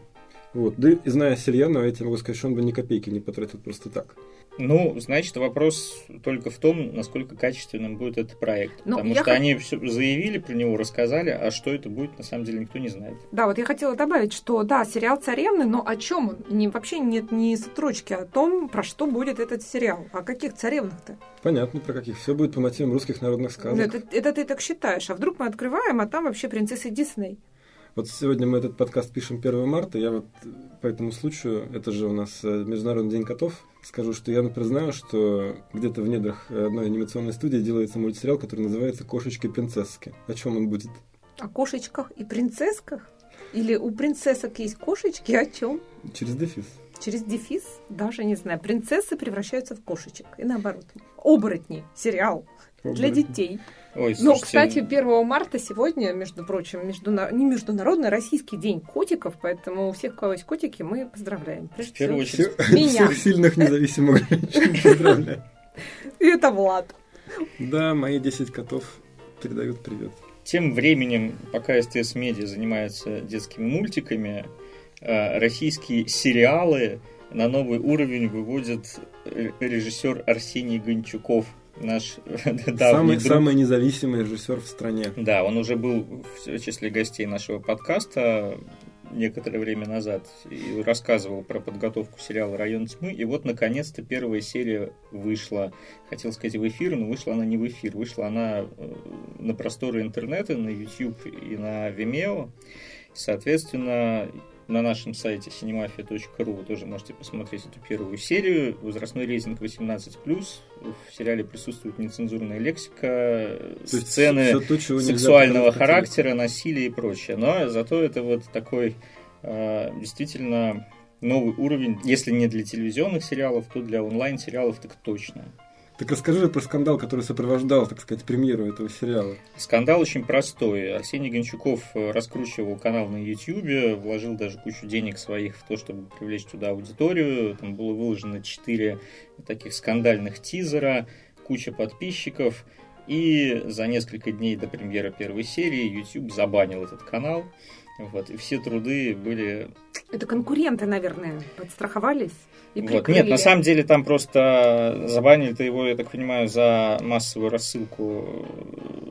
Вот. Да и зная Сельянова, я тебе могу сказать, что он бы ни копейки не потратил просто так. Ну, значит, вопрос только в том, насколько качественным будет этот проект. Ну, Потому что х... они все заявили про него, рассказали, а что это будет, на самом деле, никто не знает. Да, вот я хотела добавить, что да, сериал «Царевны», но о чем он? Не, вообще нет ни строчки о том, про что будет этот сериал. О каких царевнах-то? Понятно, про каких. Все будет по мотивам русских народных сказок. Это, это ты так считаешь. А вдруг мы открываем, а там вообще принцесса Дисней. Вот сегодня мы этот подкаст пишем 1 марта. Я вот по этому случаю, это же у нас э, Международный день котов, скажу, что я, например, знаю, что где-то в недрах одной анимационной студии делается мультсериал, который называется «Кошечки и принцесски». О чем он будет? О кошечках и принцессках? Или у принцессок есть кошечки? О чем? Через дефис. Через дефис? Даже не знаю. Принцессы превращаются в кошечек. И наоборот. Оборотни. Сериал. Оборотни. Для детей. Ой, Но, кстати, 1 марта сегодня, между прочим, междуна... не международный, а российский день котиков, поэтому у всех, у кого есть котики, мы поздравляем. Прежде в первую очередь, меня. Всех сильных независимых поздравляем. И это Влад. Да, мои 10 котов передают привет. Тем временем, пока СТС Медиа занимается детскими мультиками, э, российские сериалы на новый уровень выводит режиссер Арсений Гончуков – наш самый, друг. самый независимый режиссер в стране. Да, он уже был в числе гостей нашего подкаста некоторое время назад и рассказывал про подготовку сериала «Район тьмы». И вот, наконец-то, первая серия вышла. Хотел сказать в эфир, но вышла она не в эфир. Вышла она э, на просторы интернета, на YouTube и на Vimeo. Соответственно, на нашем сайте cinemafia.ru вы тоже можете посмотреть эту первую серию. Возрастной рейтинг 18+. В сериале присутствует нецензурная лексика, То сцены то, сексуального характера, насилия и прочее. Но зато это вот такой э, действительно новый уровень, если не для телевизионных сериалов, то для онлайн-сериалов так точно. Так расскажи про скандал, который сопровождал, так сказать, премьеру этого сериала. Скандал очень простой. Арсений Гончуков э, раскручивал канал на YouTube, вложил даже кучу денег своих в то, чтобы привлечь туда аудиторию. Там было выложено 4 таких скандальных тизера, куча подписчиков. И за несколько дней до премьеры первой серии YouTube забанил этот канал. Вот, и все труды были... Это конкуренты, наверное, подстраховались? И вот. Нет, на самом деле там просто забанили-то его, я так понимаю, за массовую рассылку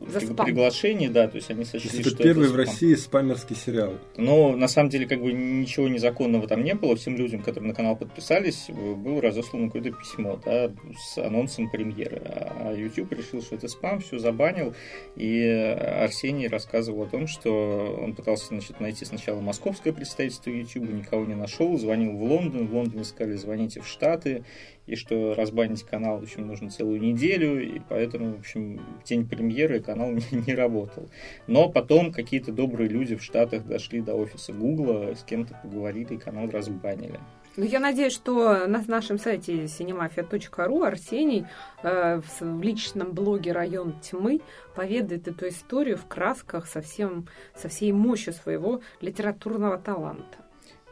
за спам. приглашений, да, то есть они сочли, есть это что первый это в России спамерский сериал. Но на самом деле как бы ничего незаконного там не было, всем людям, которые на канал подписались, было разослано какое-то письмо, да, с анонсом премьеры. А YouTube решил, что это спам, все забанил, и Арсений рассказывал о том, что он пытался значит, найти сначала московское представительство YouTube, никого не нашел, звонил в Лондон, в Лондоне сказали, звоните в Штаты, и что разбанить канал, в общем, нужно целую неделю, и поэтому, в общем, в день премьеры канал не, не работал. Но потом какие-то добрые люди в Штатах дошли до офиса Гугла, с кем-то поговорили, и канал разбанили. Ну, я надеюсь, что на нашем сайте cinemafia.ru Арсений э, в личном блоге «Район тьмы» поведает эту историю в красках со, всем, со всей мощью своего литературного таланта.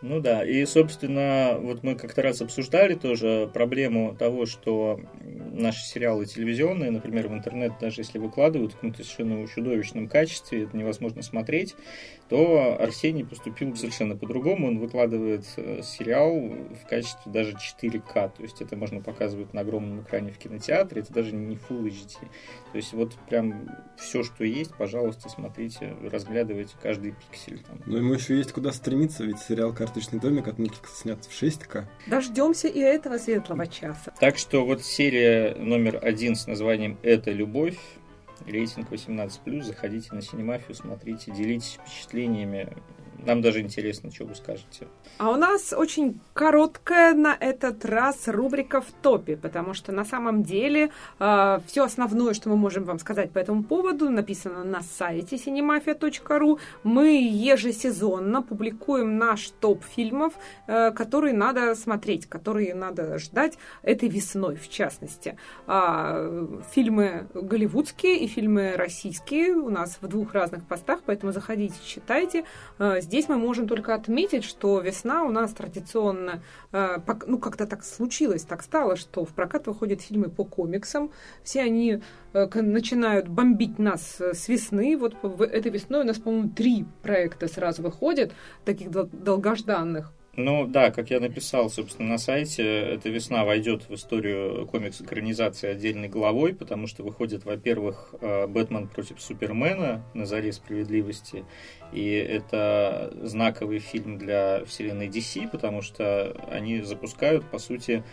Ну да, и, собственно, вот мы как-то раз обсуждали тоже проблему того, что наши сериалы телевизионные, например, в интернет, даже если выкладывают в каком-то совершенно чудовищном качестве, это невозможно смотреть, то Арсений поступил совершенно по-другому. Он выкладывает э, сериал в качестве даже 4К, то есть это можно показывать на огромном экране в кинотеатре, это даже не Full HD. То есть вот прям все, что есть, пожалуйста, смотрите, разглядывайте каждый пиксель. Там. Но ему еще есть куда стремиться, ведь сериал «Карточный домик» от Никиса снят в 6К. Дождемся и этого светлого часа. Так что вот серия номер один с названием «Это любовь» рейтинг 18+, заходите на Синемафию, смотрите, делитесь впечатлениями. Нам даже интересно, что вы скажете. А у нас очень короткая на этот раз рубрика в топе, потому что на самом деле э, все основное, что мы можем вам сказать по этому поводу, написано на сайте cinemafia.ru. Мы ежесезонно публикуем наш топ фильмов, э, которые надо смотреть, которые надо ждать этой весной, в частности. Э, фильмы голливудские и фильмы российские у нас в двух разных постах, поэтому заходите, читайте. Э, здесь мы можем только отметить, что весна у нас традиционно Э, ну, как-то так случилось, так стало, что в прокат выходят фильмы по комиксам. Все они э, начинают бомбить нас с весны. Вот этой весной у нас, по-моему, три проекта сразу выходят, таких долгожданных. Ну да, как я написал, собственно, на сайте, эта весна войдет в историю комикс-экранизации отдельной главой, потому что выходит, во-первых, «Бэтмен против Супермена» на заре справедливости, и это знаковый фильм для вселенной DC, потому что они запускают, по сути,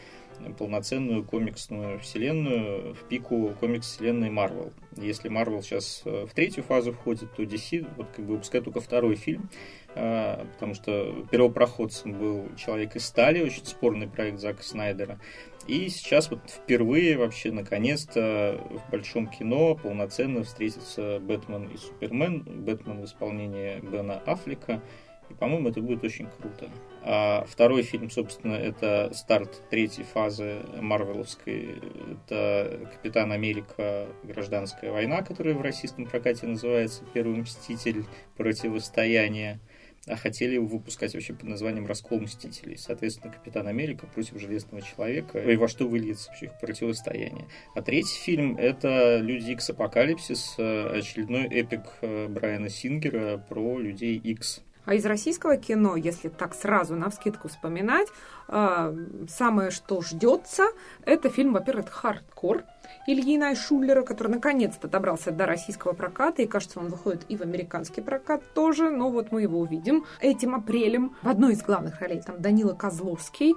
полноценную комиксную вселенную в пику комикс-вселенной Марвел. Если Марвел сейчас в третью фазу входит, то DC вот как бы выпускает только второй фильм, а, потому что первопроходцем был «Человек из стали», очень спорный проект Зака Снайдера. И сейчас вот впервые вообще наконец-то в большом кино полноценно встретятся Бэтмен и Супермен, Бэтмен в исполнении Бена Аффлека. И, по-моему, это будет очень круто. А второй фильм, собственно, это старт третьей фазы Марвеловской. Это Капитан Америка. Гражданская война, которая в российском прокате называется Первый Мститель. Противостояние а хотели его выпускать вообще под названием «Раскол Мстителей». Соответственно, Капитан Америка против Железного Человека, и во что выльется вообще их противостояние. А третий фильм — это «Люди Икс Апокалипсис», очередной эпик э, Брайана Сингера про Людей Икс. А из российского кино, если так сразу на вскидку вспоминать, э, самое, что ждется, это фильм, во-первых, «Хардкор», Ильи Найшулера, который наконец-то добрался до российского проката, и, кажется, он выходит и в американский прокат тоже, но вот мы его увидим этим апрелем. В одной из главных ролей там Данила Козловский.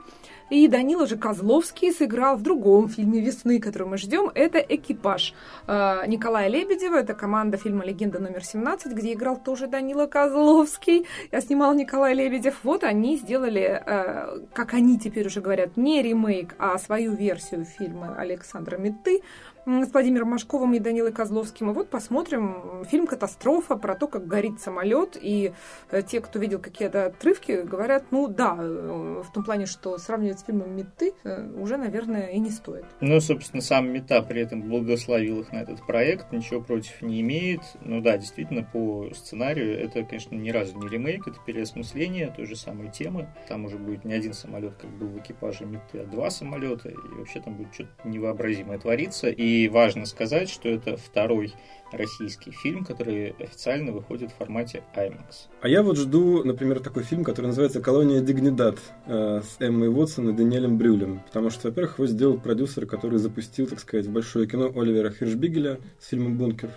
И Данила же Козловский сыграл в другом фильме «Весны», который мы ждем. Это «Экипаж» а, Николая Лебедева. Это команда фильма «Легенда номер 17», где играл тоже Данила Козловский. Я снимал Николай Лебедев. Вот они сделали, а, как они теперь уже говорят, не ремейк, а свою версию фильма Александра Меты с Владимиром Машковым и Данилой Козловским. И вот посмотрим фильм «Катастрофа» про то, как горит самолет. И э, те, кто видел какие-то отрывки, говорят, ну да, э, в том плане, что сравнивать с фильмом «Меты» э, уже, наверное, и не стоит. Ну, собственно, сам Мета при этом благословил их на этот проект, ничего против не имеет. Ну да, действительно, по сценарию это, конечно, ни разу не ремейк, это переосмысление той же самой темы. Там уже будет не один самолет, как был в экипаже Меты, а два самолета. И вообще там будет что-то невообразимое твориться. И и важно сказать, что это второй российский фильм, который официально выходит в формате IMAX. А я вот жду, например, такой фильм, который называется «Колония Дигнидад» э, с Эммой Уотсон и Даниэлем Брюлем. Потому что, во-первых, его сделал продюсер, который запустил, так сказать, большое кино Оливера Хиршбигеля с фильмом «Бункер».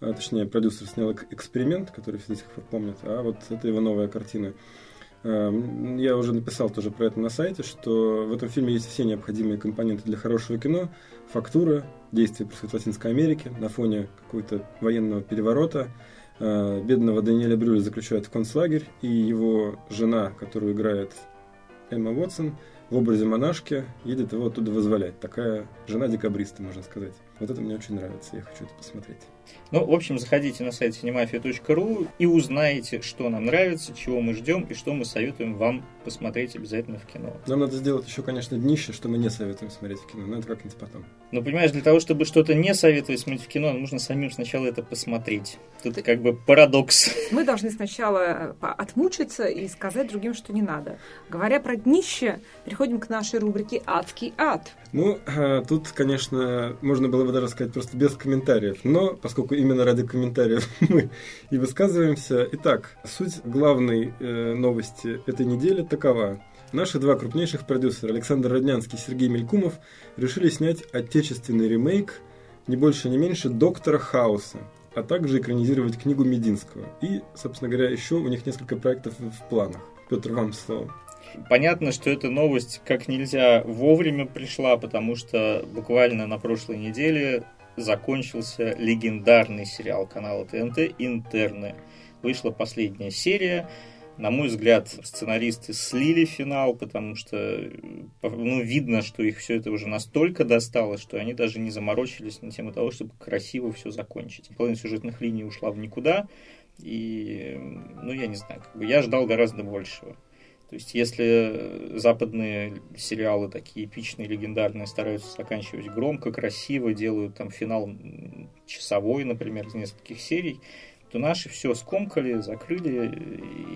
А, точнее, продюсер снял эксперимент, который все до сих пор помнят, а вот это его новая картина. Эм, я уже написал тоже про это на сайте, что в этом фильме есть все необходимые компоненты для хорошего кино. Фактура, действия происходят в Латинской Америке на фоне какого-то военного переворота. Э, бедного Даниэля Брюля заключают в концлагерь, и его жена, которую играет Эмма Уотсон, в образе монашки едет его оттуда вызволять. Такая жена декабриста, можно сказать. Вот это мне очень нравится, я хочу это посмотреть. Ну, в общем, заходите на сайт cinemafia.ru и узнаете, что нам нравится, чего мы ждем и что мы советуем вам посмотреть обязательно в кино. Нам надо сделать еще, конечно, днище, что мы не советуем смотреть в кино, но это как-нибудь потом. Ну, понимаешь, для того, чтобы что-то не советовать смотреть в кино, нужно самим сначала это посмотреть. Тут как бы парадокс. Мы должны сначала э, отмучиться и сказать другим, что не надо. Говоря про днище, переходим к нашей рубрике «Адский ад». Ну, а, тут, конечно, можно было бы даже сказать просто без комментариев, но поскольку именно ради комментариев мы и высказываемся. Итак, суть главной э, новости этой недели такова. Наши два крупнейших продюсера, Александр Роднянский и Сергей Мелькумов, решили снять отечественный ремейк, не больше, не меньше, «Доктора Хауса», а также экранизировать книгу Мединского. И, собственно говоря, еще у них несколько проектов в планах. Петр, вам слово. Понятно, что эта новость как нельзя вовремя пришла, потому что буквально на прошлой неделе закончился легендарный сериал канала ТНТ «Интерны». Вышла последняя серия. На мой взгляд, сценаристы слили финал, потому что ну, видно, что их все это уже настолько достало, что они даже не заморочились на тему того, чтобы красиво все закончить. Половина сюжетных линий ушла в никуда, и, ну, я не знаю, как бы я ждал гораздо большего. То есть, если западные сериалы такие эпичные, легендарные, стараются заканчивать громко, красиво, делают там финал часовой, например, из нескольких серий, то наши все скомкали, закрыли,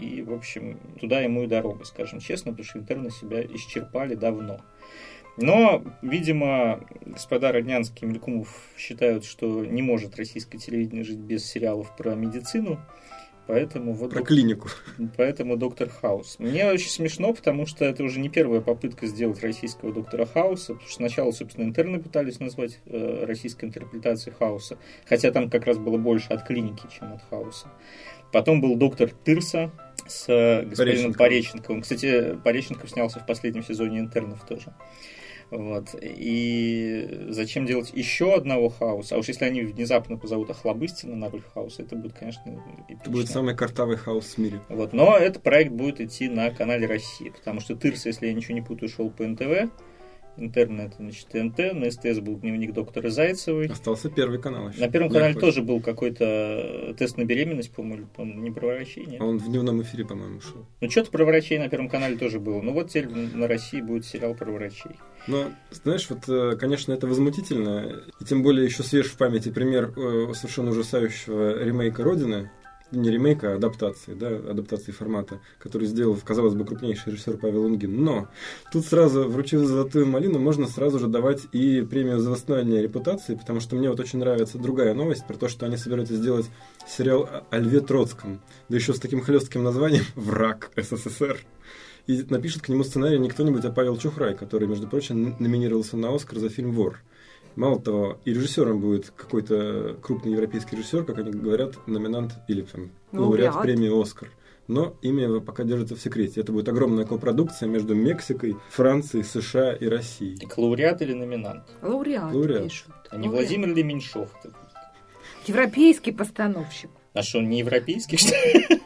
и, в общем, туда ему и дорога, скажем честно, потому что интерны себя исчерпали давно. Но, видимо, господа Роднянский и Мелькумов считают, что не может российское телевидение жить без сериалов про медицину, Поэтому вот Про клинику. Поэтому Доктор Хаус. Мне очень смешно, потому что это уже не первая попытка сделать российского Доктора Хауса. Потому что сначала, собственно, интерны пытались назвать э, российской интерпретацией Хауса. Хотя там как раз было больше от клиники, чем от Хауса. Потом был Доктор Тырса с э, господином Пореченковым. Кстати, Пореченков снялся в последнем сезоне интернов тоже. Вот. И зачем делать еще одного хаоса? А уж если они внезапно позовут Охлобыстина на роль хаоса, это будет, конечно, эпично. Это будет самый картавый хаос в мире. Вот. Но этот проект будет идти на канале России, потому что Тырс, если я ничего не путаю, шел по НТВ, интернет, значит, ТНТ, на СТС был дневник доктора Зайцевой. Остался первый канал еще. На первом канале Нет, тоже был какой-то тест на беременность, по-моему, не про врачей, нет? А он в дневном эфире, по-моему, шел. Ну, что-то про врачей на первом канале тоже было. Ну, вот теперь на России будет сериал про врачей. Но, знаешь, вот, э, конечно, это возмутительно. И тем более еще свеж в памяти пример э, совершенно ужасающего ремейка «Родины», не ремейка, а адаптации, да, адаптации формата, который сделал, казалось бы, крупнейший режиссер Павел Лунгин. Но тут сразу, вручив золотую малину, можно сразу же давать и премию за восстановление репутации, потому что мне вот очень нравится другая новость про то, что они собираются сделать сериал о Льве Троцком, да еще с таким хлестким названием «Враг СССР». И напишет к нему сценарий не кто-нибудь, а Павел Чухрай, который, между прочим, номинировался на Оскар за фильм «Вор». Мало того, и режиссером будет какой-то крупный европейский режиссер, как они говорят, номинант или там, лауреат ну, премии «Оскар». Но имя его пока держится в секрете. Это будет огромная копродукция между Мексикой, Францией, США и Россией. Так лауреат или номинант? Лауреат, лауреат. пишут. А не лауреат. Владимир Леменшов. Европейский постановщик. А что, он не европейский, что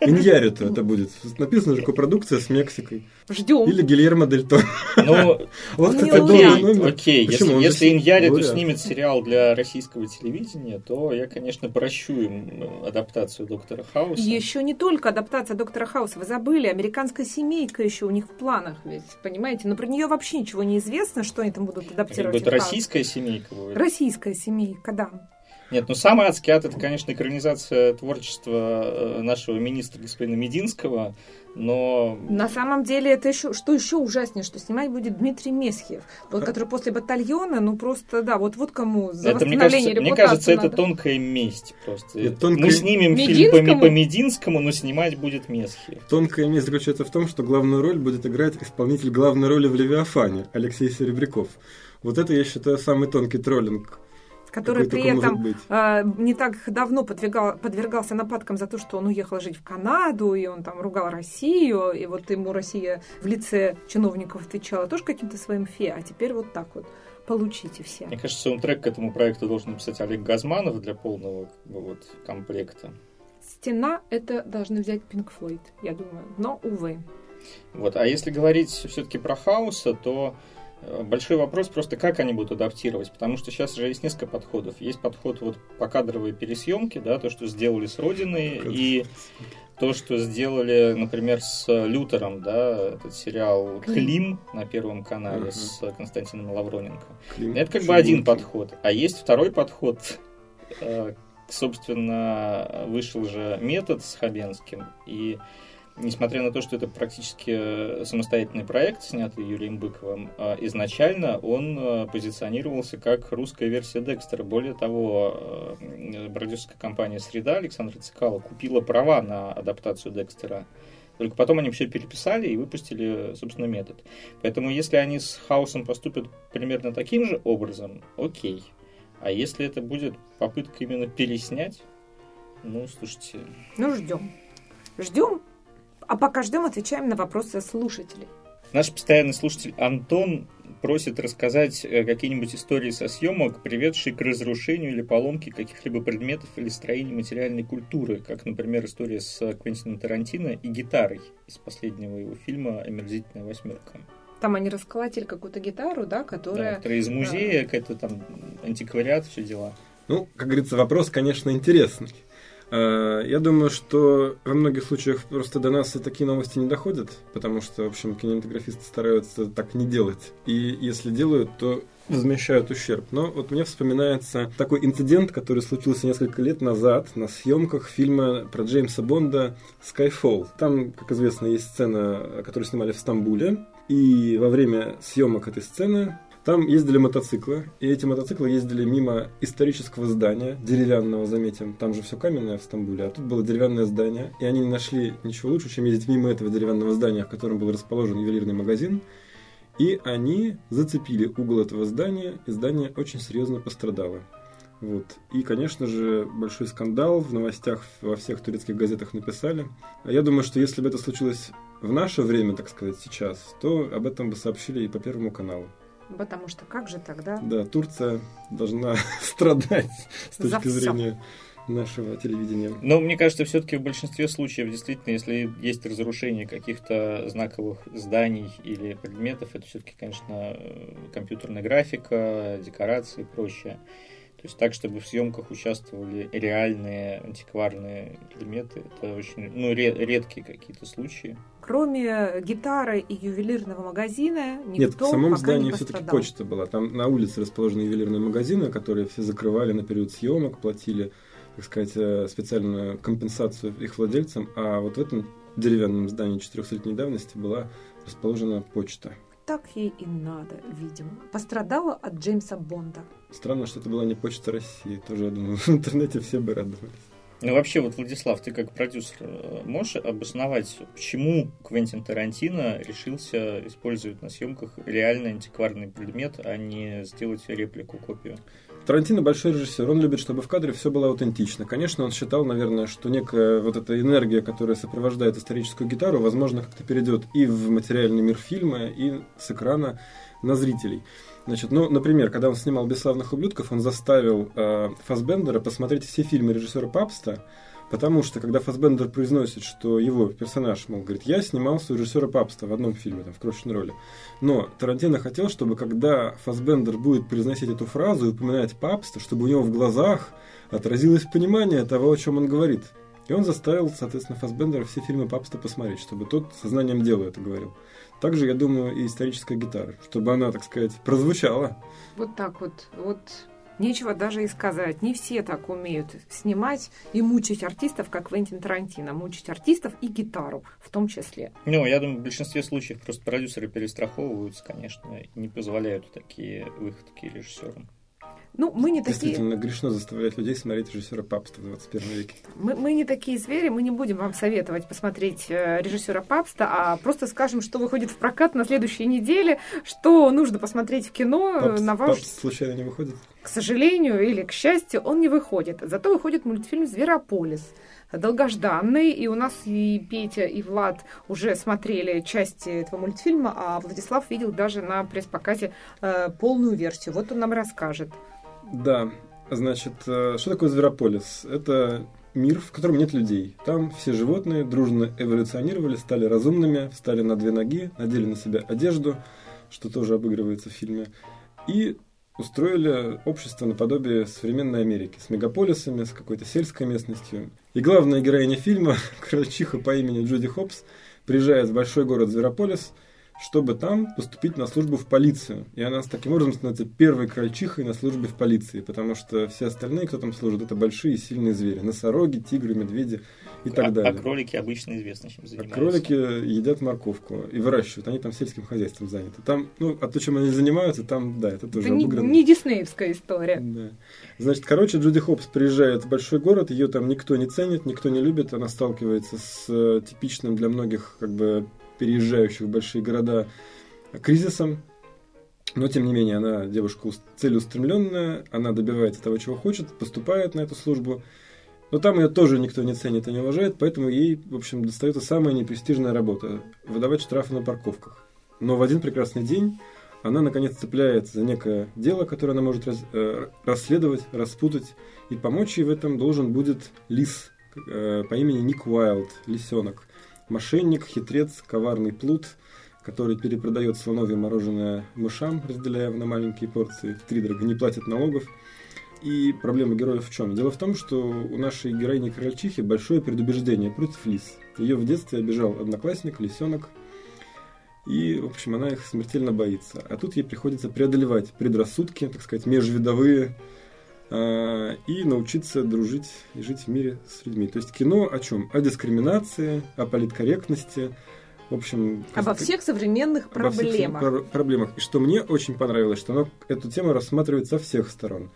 Иньярито это будет. Написано же копродукция с Мексикой. Ждем. Или Гильермо Дель Торо. Ну, вот окей, окей. Если, если Иньярито снимет сериал для российского телевидения, то я, конечно, прощу им адаптацию Доктора Хауса. Еще не только адаптация Доктора Хауса. Вы забыли, американская семейка еще у них в планах ведь, понимаете? Но про нее вообще ничего не известно, что они там будут адаптировать. Это российская семейка будет. Российская семейка, да. Нет, ну самый адский ад это, конечно, экранизация творчества э, нашего министра господина Мединского, но... На самом деле, это еще, что еще ужаснее, что снимать будет Дмитрий Месхиев, вот, который после батальона, ну просто, да, вот, вот кому за это, мне кажется, мне кажется надо. это тонкая месть просто. тонкая... Мы снимем Мединскому? фильм по, по Мединскому, но снимать будет Месхиев. Тонкая месть заключается в том, что главную роль будет играть исполнитель главной роли в «Левиафане» Алексей Серебряков. Вот это, я считаю, самый тонкий троллинг который при этом э, не так давно подвергал, подвергался нападкам за то, что он уехал жить в Канаду, и он там ругал Россию, и вот ему Россия в лице чиновников отвечала тоже каким-то своим фе, а теперь вот так вот получите все. Мне кажется, саундтрек к этому проекту должен написать Олег Газманов для полного как бы, вот, комплекта. Стена это должны взять Pink Floyd, я думаю, но увы. Вот, а если говорить все-таки про хаоса, то Большой вопрос просто, как они будут адаптировать, потому что сейчас же есть несколько подходов. Есть подход вот по кадровой пересъемке, да, то, что сделали с Родиной, и то, что сделали, например, с Лютером, да, этот сериал «Клим» на Первом канале uh-huh. с Константином Лавроненко. Клим. Это как бы один подход. А есть второй подход. Э, собственно, вышел же метод с Хабенским, и несмотря на то, что это практически самостоятельный проект, снятый Юрием Быковым, а изначально он э, позиционировался как русская версия Декстера. Более того, э, продюсерская компания «Среда» Александра Цикала купила права на адаптацию Декстера. Только потом они все переписали и выпустили, собственно, метод. Поэтому если они с хаосом поступят примерно таким же образом, окей. А если это будет попытка именно переснять, ну, слушайте... Ну, ждем. Ждем а пока ждем, отвечаем на вопросы слушателей. Наш постоянный слушатель Антон просит рассказать э, какие-нибудь истории со съемок, приведшие к разрушению или поломке каких-либо предметов или строений материальной культуры, как, например, история с Квентином Тарантино и гитарой из последнего его фильма «Омерзительная восьмерка». Там они расколотили какую-то гитару, да, которая... Да, которая из музея, какая-то там антиквариат, все дела. Ну, как говорится, вопрос, конечно, интересный. Э, я думаю, что во многих случаях просто до нас и такие новости не доходят, потому что, в общем, кинематографисты стараются так не делать. И если делают, то возмещают ущерб. Но вот мне вспоминается такой инцидент, который случился несколько лет назад на съемках фильма про Джеймса Бонда «Skyfall». Там, как известно, есть сцена, которую снимали в Стамбуле. И во время съемок этой сцены там ездили мотоциклы, и эти мотоциклы ездили мимо исторического здания, деревянного, заметим. Там же все каменное в Стамбуле, а тут было деревянное здание. И они не нашли ничего лучше, чем ездить мимо этого деревянного здания, в котором был расположен ювелирный магазин. И они зацепили угол этого здания, и здание очень серьезно пострадало. Вот. И, конечно же, большой скандал в новостях во всех турецких газетах написали. А я думаю, что если бы это случилось в наше время, так сказать, сейчас, то об этом бы сообщили и по Первому каналу. Потому что как же тогда? Да, Турция должна страдать с точки зрения нашего телевидения. Но мне кажется, все-таки в большинстве случаев, действительно, если есть разрушение каких-то знаковых зданий или предметов, это все-таки, конечно, компьютерная графика, декорации и прочее. То есть так, чтобы в съемках участвовали реальные антикварные предметы, это очень ну, редкие какие-то случаи. Кроме гитары и ювелирного магазина, никто Нет, в самом здании все-таки почта была. Там на улице расположены ювелирные магазины, которые все закрывали на период съемок, платили, так сказать, э, специальную компенсацию их владельцам. А вот в этом деревянном здании 400-летней давности была расположена почта. Так ей и надо, видимо. Пострадала от Джеймса Бонда. Странно, что это была не почта России. Тоже, я думаю, в интернете все бы радовались. Ну, вообще, вот, Владислав, ты как продюсер э, можешь обосновать, почему Квентин Тарантино решился использовать на съемках реальный антикварный предмет, а не сделать реплику, копию? Тарантино большой режиссер, он любит, чтобы в кадре все было аутентично. Конечно, он считал, наверное, что некая вот эта энергия, которая сопровождает историческую гитару, возможно, как-то перейдет и в материальный мир фильма, и с экрана на зрителей. Значит, ну, например, когда он снимал «Бесславных ублюдков», он заставил э, Фасбендера посмотреть все фильмы режиссера Папста, потому что, когда Фасбендер произносит, что его персонаж, мол, говорит, я снимался у режиссера Папста в одном фильме, там, в крошечной роли. Но Тарантино хотел, чтобы, когда Фасбендер будет произносить эту фразу и упоминать Папста, чтобы у него в глазах отразилось понимание того, о чем он говорит. И он заставил, соответственно, Фасбендера все фильмы Папста посмотреть, чтобы тот со знанием дела это говорил. Также, я думаю, и историческая гитара, чтобы она, так сказать, прозвучала. Вот так вот. Вот Нечего даже и сказать. Не все так умеют снимать и мучить артистов, как Квентин Тарантино. Мучить артистов и гитару в том числе. Ну, я думаю, в большинстве случаев просто продюсеры перестраховываются, конечно, и не позволяют такие выходки режиссерам. Ну, мы не такие... Действительно, грешно заставлять людей смотреть режиссера Папста в 21 веке. Мы, мы не такие звери, мы не будем вам советовать посмотреть э, режиссера Папста, а просто скажем, что выходит в прокат на следующей неделе, что нужно посмотреть в кино Папс, на ваш... Папст случайно не выходит? К сожалению или к счастью, он не выходит. Зато выходит мультфильм «Зверополис» долгожданный, и у нас и Петя, и Влад уже смотрели части этого мультфильма, а Владислав видел даже на пресс-показе э, полную версию. Вот он нам расскажет. Да, значит, э, что такое Зверополис? Это мир, в котором нет людей. Там все животные дружно эволюционировали, стали разумными, встали на две ноги, надели на себя одежду, что тоже обыгрывается в фильме. И устроили общество наподобие современной Америки с мегаполисами, с какой-то сельской местностью. И главная героиня фильма, крольчиха по имени Джуди Хопс, приезжает в большой город Зверополис – чтобы там поступить на службу в полицию. И она с таким образом становится первой крольчихой на службе в полиции, потому что все остальные, кто там служит, это большие сильные звери. Носороги, тигры, медведи и так а, далее. А кролики обычно известно, чем занимаются. А кролики едят морковку и выращивают. Они там сельским хозяйством заняты. Там, ну, а то, чем они занимаются, там, да, это тоже это не, не диснеевская история. Да. Значит, короче, Джуди Хопс приезжает в большой город, ее там никто не ценит, никто не любит, она сталкивается с э, типичным для многих как бы переезжающих в большие города кризисом. Но, тем не менее, она девушка целеустремленная, она добивается того, чего хочет, поступает на эту службу. Но там ее тоже никто не ценит и не уважает, поэтому ей, в общем, достается самая непрестижная работа – выдавать штрафы на парковках. Но в один прекрасный день она, наконец, цепляется за некое дело, которое она может рас, э, расследовать, распутать, и помочь ей в этом должен будет лис э, по имени Ник Уайлд, лисенок мошенник, хитрец, коварный плут, который перепродает слоновье мороженое мышам, разделяя на маленькие порции, втридорога не платит налогов. И проблема героев в чем? Дело в том, что у нашей героини Крольчихи большое предубеждение против лис. Ее в детстве обижал одноклассник, лисенок, и, в общем, она их смертельно боится. А тут ей приходится преодолевать предрассудки, так сказать, межвидовые, и научиться дружить и жить в мире с людьми. То есть кино о чем? О дискриминации, о политкорректности, в общем... Обо всех современных проблемах. Обо всех проблемах. И что мне очень понравилось, что оно эту тему рассматривает со всех сторон.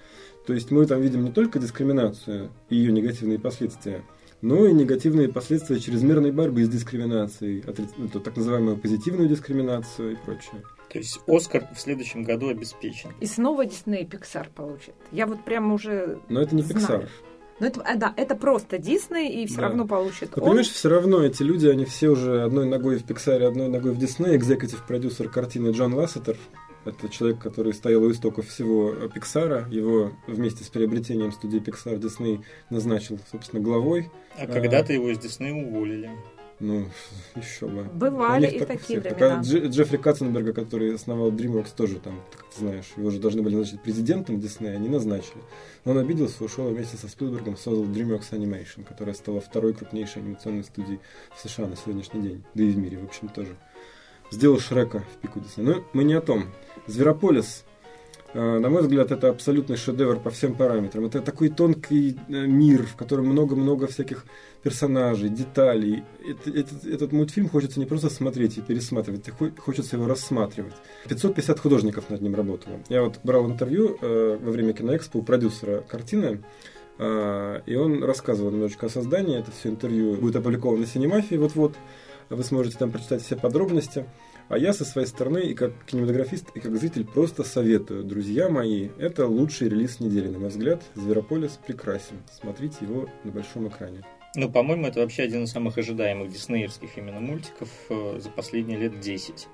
То есть мы там видим не только дискриминацию и ее негативные последствия, но и негативные последствия чрезмерной борьбы с дискриминацией, ну, так называемую позитивную дискриминацию и прочее. То есть Оскар в следующем году обеспечен. И снова Дисней Pixar получит. Я вот прямо уже Но это не. Pixar. Но это, а, да, это просто Дисней, и все да. равно получит он. понимаешь, все равно эти люди, они все уже одной ногой в Пиксаре, одной ногой в Дисней. Экзекутив продюсер картины Джон Лассетер. Это человек, который стоял у истоков всего Пиксара. Его вместе с приобретением студии Pixar Дисней назначил, собственно, главой. А, а когда-то его из Дисней уволили. Ну, еще бы. Бывали и такие всех. времена. Так, Джеффри Катценберга, который основал DreamWorks, тоже там, ты знаешь, его же должны были назначить президентом Диснея, они назначили. Но он обиделся, ушел вместе со Спилбергом, создал DreamWorks Animation, которая стала второй крупнейшей анимационной студией в США на сегодняшний день. Да и в мире, в общем, тоже. Сделал Шрека в пику Диснея. Но мы не о том. Зверополис на мой взгляд, это абсолютный шедевр по всем параметрам. Это такой тонкий э, мир, в котором много-много всяких персонажей, деталей. Этот, этот мультфильм хочется не просто смотреть и пересматривать, хочется его рассматривать. 550 художников над ним работало. Я вот брал интервью э, во время киноэкспо у продюсера картины, э, и он рассказывал немножечко о создании. Это все интервью будет опубликовано на Синемафии вот-вот. Вы сможете там прочитать все подробности. А я со своей стороны, и как кинематографист, и как зритель, просто советую. Друзья мои, это лучший релиз недели, на мой взгляд. Зверополис прекрасен. Смотрите его на большом экране. Ну, по-моему, это вообще один из самых ожидаемых диснеевских именно мультиков э, за последние лет 10.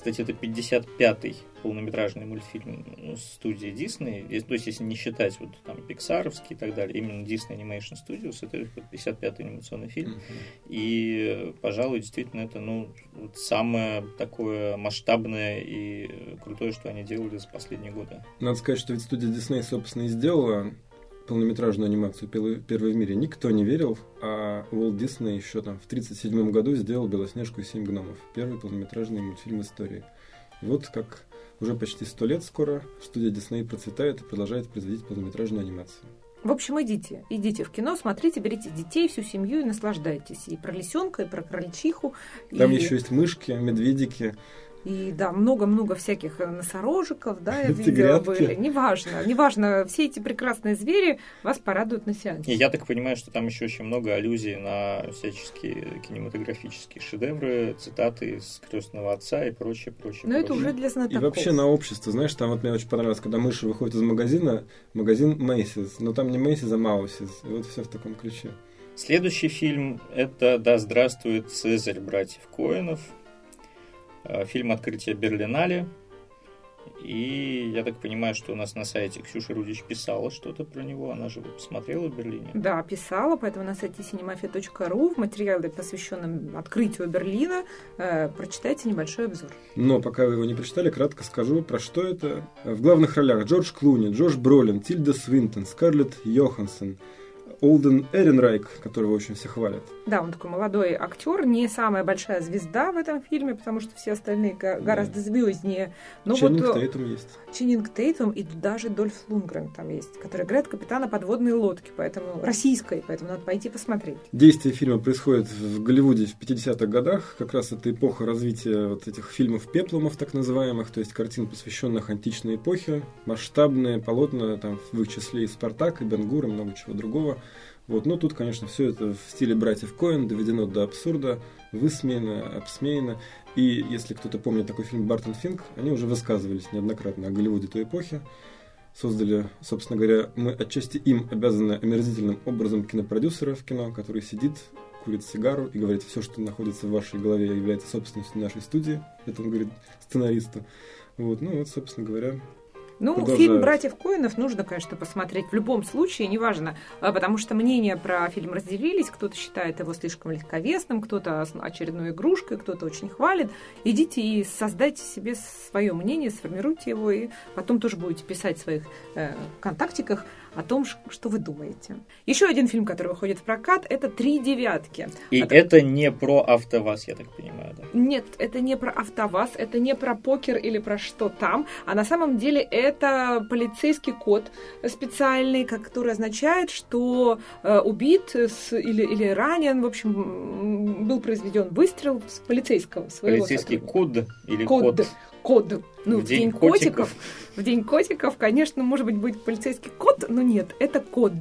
Кстати, это 55-й полнометражный мультфильм студии Disney. То есть, если не считать вот там Пиксаровский и так далее, именно Disney Animation Studios, это 55-й анимационный фильм. Mm-hmm. И, пожалуй, действительно, это ну, вот самое такое масштабное и крутое, что они делали за последние годы. Надо сказать, что ведь студия Disney, собственно, и сделала полнометражную анимацию первой в мире никто не верил, а Уолт Дисней еще там в 1937 году сделал «Белоснежку и семь гномов», первый полнометражный мультфильм истории. И вот как уже почти сто лет скоро студия Дисней процветает и продолжает производить полнометражную анимацию. В общем, идите. Идите в кино, смотрите, берите детей, всю семью и наслаждайтесь. И про лисенка, и про крольчиху. Там и... еще есть мышки, медведики, и да, много-много всяких э, носорожиков, да, я видела были. Неважно, неважно, все эти прекрасные звери вас порадуют на сеансе. И я так понимаю, что там еще очень много аллюзий на всяческие кинематографические шедевры, цитаты из крестного отца и прочее, прочее. Но прочее. это уже для знатоков. И вообще на общество, знаешь, там вот мне очень понравилось, когда мыши выходят из магазина, магазин Macy's, но там не Macy's, а Maus's. И вот все в таком ключе. Следующий фильм это «Да здравствует Цезарь братьев Коинов», фильм «Открытие Берлинале». И я так понимаю, что у нас на сайте Ксюша Рудич писала что-то про него. Она же смотрела в Берлине. Да, писала, поэтому на сайте cinemafia.ru в материале, посвященном открытию Берлина, э, прочитайте небольшой обзор. Но пока вы его не прочитали, кратко скажу, про что это. В главных ролях Джордж Клуни, Джош Бролин, Тильда Свинтон, Скарлетт Йоханссон, Олден Эренрайк, которого очень все хвалят. Да, он такой молодой актер, не самая большая звезда в этом фильме, потому что все остальные гораздо да. звезднее. Но Ченнинг вот, э, Тейтум есть. Ченнинг Тейтум и даже Дольф Лунгрен там есть, который играет капитана подводной лодки, поэтому российской, поэтому надо пойти посмотреть. Действие фильма происходит в Голливуде в 50-х годах, как раз это эпоха развития вот этих фильмов пеплумов так называемых, то есть картин, посвященных античной эпохе, масштабные полотна, там в их числе и Спартак, и Бенгур, и много чего другого. Вот, но тут, конечно, все это в стиле братьев Коэн доведено до абсурда, высмеяно, обсмеяно. И если кто-то помнит такой фильм «Бартон Финк», они уже высказывались неоднократно о Голливуде той эпохи. Создали, собственно говоря, мы отчасти им обязаны омерзительным образом кинопродюсера в кино, который сидит, курит сигару и говорит, все, что находится в вашей голове, является собственностью нашей студии. Это он говорит сценаристу. Вот, ну вот, собственно говоря, ну, Продолжают. фильм «Братьев Коинов» нужно, конечно, посмотреть в любом случае, неважно, а, потому что мнения про фильм разделились, кто-то считает его слишком легковесным, кто-то очередной игрушкой, кто-то очень хвалит. Идите и создайте себе свое мнение, сформируйте его, и потом тоже будете писать в своих э, контактиках о том, что вы думаете. Еще один фильм, который выходит в прокат, это «Три девятки». И это, это не про АвтоВАЗ, я так понимаю, да? Нет, это не про АвтоВАЗ, это не про покер или про что там, а на самом деле это полицейский код специальный, который означает, что э, убит с, или, или ранен, в общем, был произведен выстрел с полицейского своего Полицейский код или код? код? Код. Ну, в, в день, день котиков. котиков. В день котиков, конечно, может быть, будет полицейский код, но нет, это код.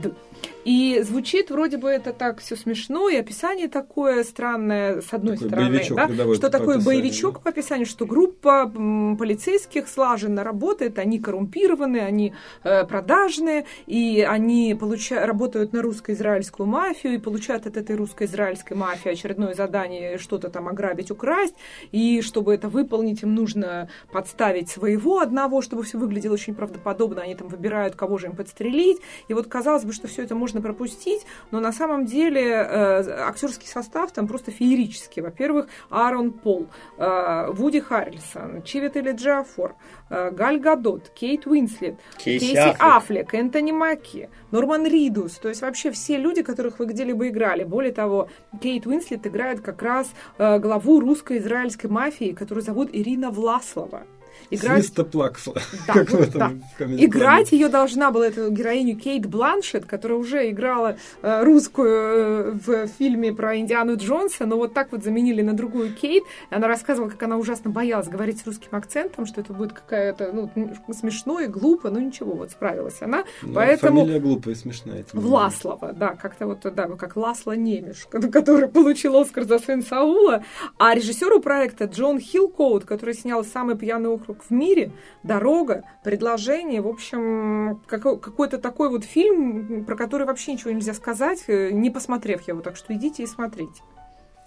И звучит вроде бы это так все смешно, и описание такое странное, с одной такой стороны, да, что такое боевичок да? по описанию, что группа полицейских слаженно работает, они коррумпированы, они э, продажные, и они получают, работают на русско-израильскую мафию, и получают от этой русско-израильской мафии очередное задание что-то там ограбить, украсть, и чтобы это выполнить, им нужно подставить своего одного, чтобы все выглядело очень правдоподобно, они там выбирают, кого же им подстрелить, и вот казалось бы, что все это можно пропустить, но на самом деле э, актерский состав там просто феерический. Во-первых, Аарон Пол, э, Вуди Харрельсон, Чивет Джафор, э, Галь Гадот, Кейт Уинслет, Кейси, Кейси Аффлек. Аффлек, Энтони Маки, Норман Ридус. То есть вообще все люди, которых вы где-либо играли. Более того, Кейт Уинслет играет как раз э, главу русско-израильской мафии, которую зовут Ирина Власлова. Играть... Свиста плаксла. Да, как вот, в этом да. Играть ее должна была эту героиню Кейт Бланшет, которая уже играла э, русскую э, в фильме про Индиану Джонса, но вот так вот заменили на другую Кейт. Она рассказывала, как она ужасно боялась говорить с русским акцентом, что это будет какая-то ну, смешно и глупо, но ничего, вот справилась она. Но Поэтому... Фамилия глупая и смешная. Власлова, да, как-то вот, да, как Ласло Немеш, который получил Оскар за сын Саула. А режиссеру проекта Джон Хилкоут, который снял «Самый пьяный округ в мире, дорога, предложение, в общем, какой-то такой вот фильм, про который вообще ничего нельзя сказать, э, не посмотрев его, так что идите и смотрите.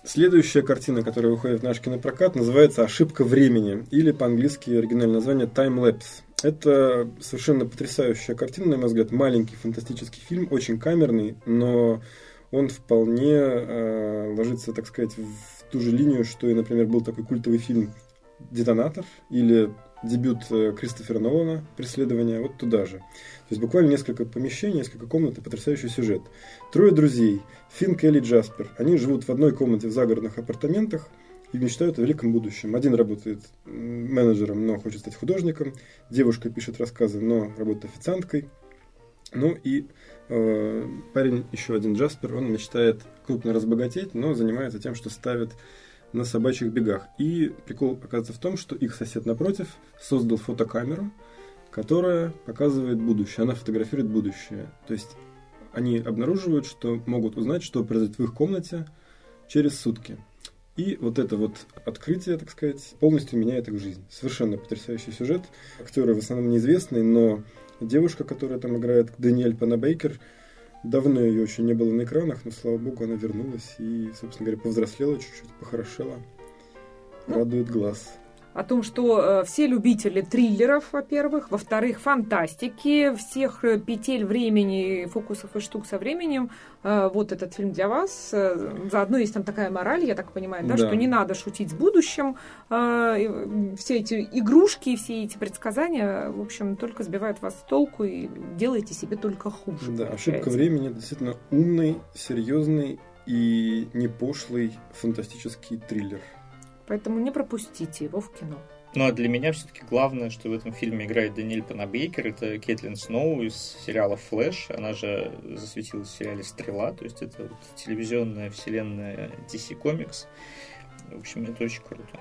Следующая картина, которая выходит в наш кинопрокат, называется «Ошибка времени» или по-английски оригинальное название «Time Lapse». Это совершенно потрясающая картина, на мой взгляд, маленький фантастический фильм, очень камерный, но он вполне э, ложится, так сказать, в ту же линию, что и, например, был такой культовый фильм «Детонатор» или дебют э, Кристофера Нолана «Преследование» вот туда же. То есть буквально несколько помещений, несколько комнат и потрясающий сюжет. Трое друзей, Финн, Келли, Джаспер. Они живут в одной комнате в загородных апартаментах и мечтают о великом будущем. Один работает менеджером, но хочет стать художником. Девушка пишет рассказы, но работает официанткой. Ну и э, парень, еще один Джаспер, он мечтает крупно разбогатеть, но занимается тем, что ставит на собачьих бегах. И прикол оказывается в том, что их сосед напротив создал фотокамеру, которая показывает будущее, она фотографирует будущее. То есть они обнаруживают, что могут узнать, что произойдет в их комнате через сутки. И вот это вот открытие, так сказать, полностью меняет их жизнь. Совершенно потрясающий сюжет. Актеры в основном неизвестные, но девушка, которая там играет, Даниэль Панабейкер, Давно ее очень не было на экранах, но, слава богу, она вернулась и, собственно говоря, повзрослела чуть-чуть, похорошела. Ну, Радует глаз. О том, что э, все любители триллеров, во-первых, во-вторых, фантастики, всех э, петель времени, фокусов и штук со временем. Э, вот этот фильм для вас. Заодно есть там такая мораль, я так понимаю, да, Да. что не надо шутить с будущим. Все эти игрушки, все эти предсказания, в общем, только сбивают вас с толку и делаете себе только хуже. Да, получается. ошибка времени действительно умный, серьезный и не пошлый фантастический триллер. Поэтому не пропустите его в кино. Ну а для меня все-таки главное, что в этом фильме играет Даниэль Панабейкер, это Кэтлин Сноу из сериала «Флэш». Она же засветилась в сериале «Стрела», то есть это вот телевизионная вселенная DC Comics. В общем, это очень круто.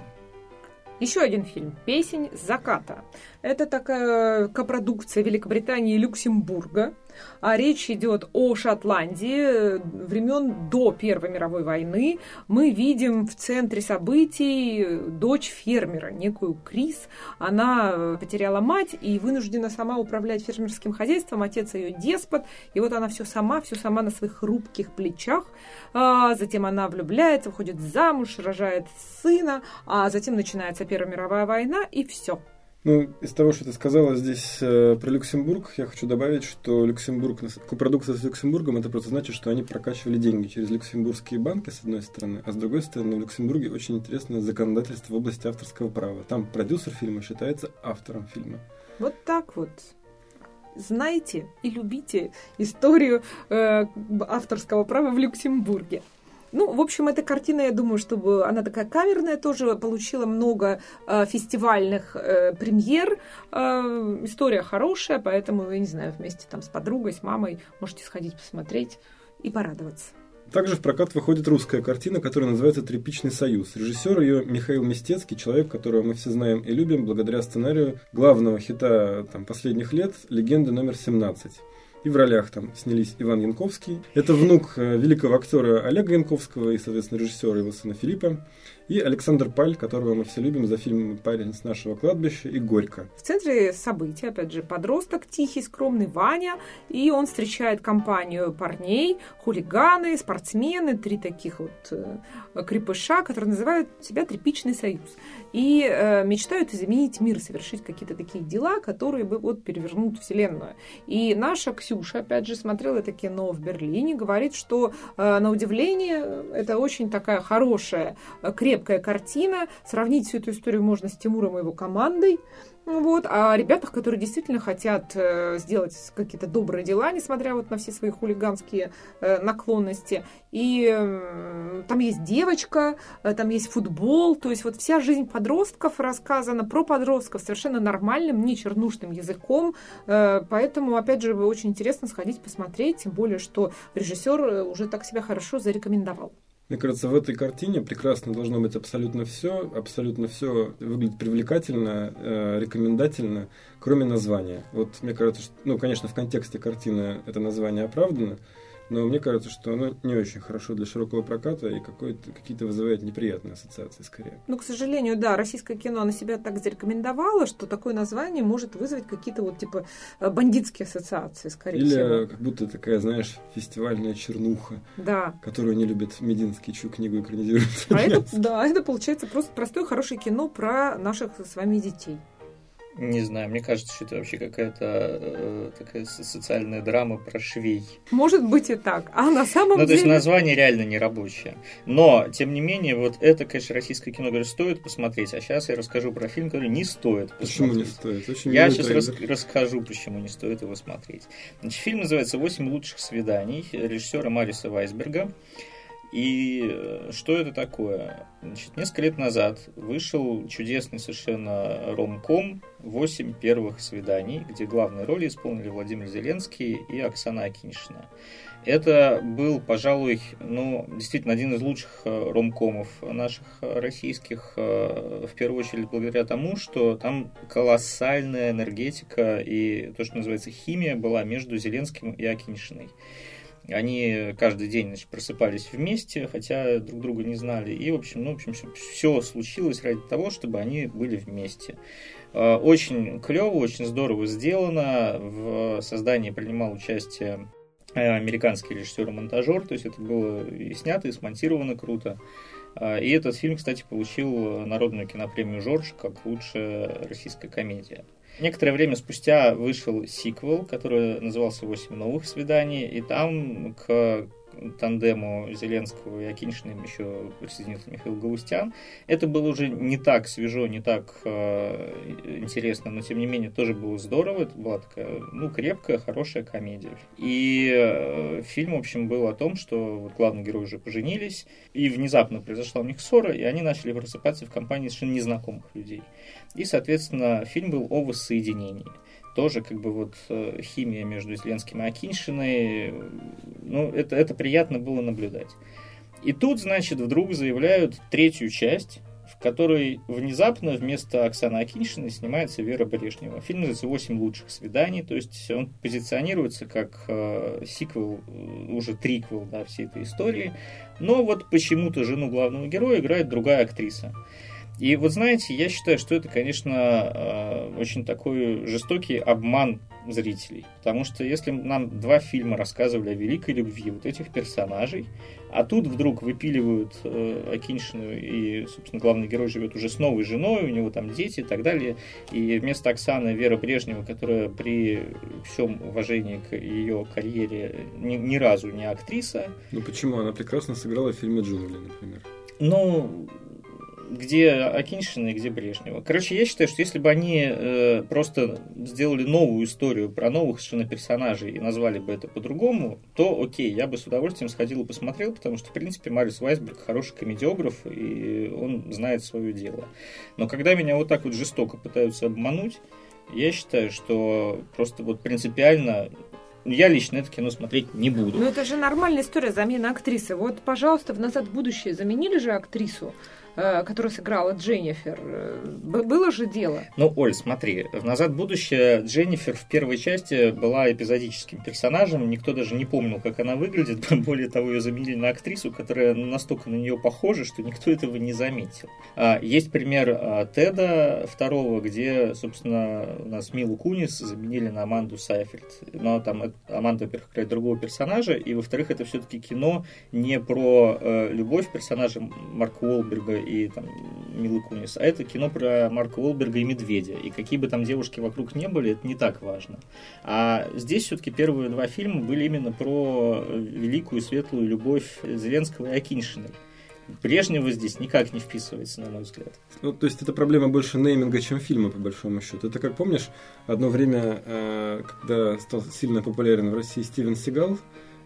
Еще один фильм «Песень заката». Это такая копродукция Великобритании и Люксембурга. А речь идет о Шотландии времен до Первой мировой войны. Мы видим в центре событий дочь фермера, некую Крис. Она потеряла мать и вынуждена сама управлять фермерским хозяйством. Отец ее деспот. И вот она все сама, все сама на своих хрупких плечах. А затем она влюбляется, выходит замуж, рожает сына. А затем начинается Первая мировая война, и все. Ну, из того, что ты сказала здесь э, про Люксембург, я хочу добавить, что Люксембург, копродукция с Люксембургом, это просто значит, что они прокачивали деньги через люксембургские банки, с одной стороны, а с другой стороны, в Люксембурге очень интересное законодательство в области авторского права. Там продюсер фильма считается автором фильма. Вот так вот. Знайте и любите историю э, авторского права в Люксембурге. Ну, в общем, эта картина, я думаю, чтобы она такая камерная, тоже получила много э, фестивальных э, премьер. Э, история хорошая, поэтому, я не знаю, вместе там с подругой, с мамой можете сходить посмотреть и порадоваться. Также в прокат выходит русская картина, которая называется «Тряпичный союз». Режиссер ее Михаил Мистецкий, человек, которого мы все знаем и любим благодаря сценарию главного хита там, последних лет «Легенды номер 17». И в ролях там снялись Иван Янковский. Это внук э, великого актера Олега Янковского и, соответственно, режиссера его сына Филиппа. И Александр Паль, которого мы все любим за фильм «Парень с нашего кладбища» и «Горько». В центре события, опять же, подросток, тихий, скромный Ваня, и он встречает компанию парней, хулиганы, спортсмены, три таких вот э, крепыша, которые называют себя «Тряпичный союз». И э, мечтают изменить мир, совершить какие-то такие дела, которые бы вот перевернут Вселенную. И наша Ксюша, опять же, смотрела это кино в Берлине, говорит, что, э, на удивление, это очень такая хорошая, э, крепкая картина. Сравнить всю эту историю можно с Тимуром и его командой. Вот, а ребятах, которые действительно хотят э, сделать какие-то добрые дела, несмотря вот на все свои хулиганские э, наклонности. И там есть девочка, э, там есть футбол, то есть вот вся жизнь подростков рассказана про подростков совершенно нормальным, не чернушным языком. Поэтому, опять же, очень интересно сходить посмотреть, тем более, что режиссер уже так себя хорошо зарекомендовал. Мне кажется, в этой картине прекрасно должно быть абсолютно все, абсолютно все выглядит привлекательно, э, рекомендательно, кроме названия. Вот мне кажется, что, ну, конечно, в контексте картины это название оправдано, но мне кажется, что оно не очень хорошо для широкого проката и какие-то вызывает неприятные ассоциации скорее. Ну, к сожалению, да, российское кино на себя так зарекомендовало, что такое название может вызвать какие-то вот типа э, бандитские ассоциации, скорее Или всего. как будто такая, знаешь, фестивальная чернуха, Да. которую не любит Мединский, чью книгу экранизируют. А это, да, это получается просто простое хорошее кино про наших с вами детей. Не знаю, мне кажется, что это вообще какая-то э, такая со- социальная драма про швей. Может быть и так. А на самом Ну, то есть деле... название реально не рабочее. Но, тем не менее, вот это, конечно, российское кино, говорю, стоит посмотреть. А сейчас я расскажу про фильм, который не стоит Почему не посмотреть. стоит? Очень Я сейчас трейлер. расскажу, почему не стоит его смотреть. Значит, фильм называется «Восемь лучших свиданий» режиссера Мариса Вайсберга. И э, что это такое? Значит, несколько лет назад вышел чудесный совершенно ромком «Восемь первых свиданий», где главные роли исполнили Владимир Зеленский и Оксана Акиньшина. Это был, пожалуй, ну, действительно один из лучших э, ромкомов наших российских, э, в первую очередь благодаря тому, что там колоссальная энергетика и то, что называется химия была между Зеленским и Акиньшиной. Они каждый день значит, просыпались вместе, хотя друг друга не знали. И, в общем, ну, в общем, все случилось ради того, чтобы они были вместе. Э, Очень клево, очень здорово сделано. В создании принимал участие э, американский режиссер и монтажер, то есть это было и снято, и смонтировано круто. А, и этот фильм, кстати, получил народную кинопремию «Жорж» как лучшая российская комедия. Некоторое время спустя вышел сиквел, который назывался «Восемь новых свиданий», и там к тандему Зеленского и Акиньшиным еще присоединился Михаил Галустян. Это было уже не так свежо, не так э, интересно, но тем не менее тоже было здорово. Это была такая, ну, крепкая, хорошая комедия. И э, фильм, в общем, был о том, что вот главные герои уже поженились, и внезапно произошла у них ссора, и они начали просыпаться в компании совершенно незнакомых людей. И, соответственно, фильм был о воссоединении тоже как бы вот э, химия между Зеленским и Акиншиной, ну, это, это приятно было наблюдать. И тут, значит, вдруг заявляют третью часть, в которой внезапно вместо Оксаны Акиншиной снимается Вера Брежнева. Фильм называется «Восемь лучших свиданий», то есть он позиционируется как э, сиквел, э, уже триквел да, всей этой истории, но вот почему-то жену главного героя играет другая актриса. И вот знаете, я считаю, что это, конечно, э, очень такой жестокий обман зрителей. Потому что если нам два фильма рассказывали о великой любви вот этих персонажей, а тут вдруг выпиливают э, Акиншину, и, собственно, главный герой живет уже с новой женой, у него там дети и так далее, и вместо Оксаны Вера Брежнева, которая при всем уважении к ее карьере ни, ни разу не актриса. Ну почему? Она прекрасно сыграла в фильме «Джунгли», например. Ну, где Акиншина и где Брежнева. Короче, я считаю, что если бы они э, просто сделали новую историю про новых совершенно персонажей и назвали бы это по-другому, то окей, я бы с удовольствием сходил и посмотрел, потому что, в принципе, Марис Вайсберг хороший комедиограф, и он знает свое дело. Но когда меня вот так вот жестоко пытаются обмануть, я считаю, что просто вот принципиально я лично это кино смотреть не буду. Но это же нормальная история замена актрисы. Вот, пожалуйста, в «Назад в будущее» заменили же актрису. Э, которая сыграла Дженнифер. Э, было же дело. Ну, Оль, смотри, в «Назад в будущее» Дженнифер в первой части была эпизодическим персонажем, никто даже не помнил, как она выглядит, более того, ее заменили на актрису, которая настолько на нее похожа, что никто этого не заметил. А, есть пример а, Теда второго, где, собственно, у нас Милу Кунис заменили на Аманду Сайфельд. Но там Аманда, во-первых, играет другого персонажа, и, во-вторых, это все-таки кино не про э, любовь персонажа Марка Уолберга и там, Милы Кунис, а это кино про Марка Уолберга и Медведя. И какие бы там девушки вокруг не были, это не так важно. А здесь все-таки первые два фильма были именно про великую светлую любовь Зеленского и Акиншиной. Брежнева здесь никак не вписывается, на мой взгляд. Ну, то есть это проблема больше нейминга, чем фильма, по большому счету. Это как помнишь, одно время, э, когда стал сильно популярен в России Стивен Сигал,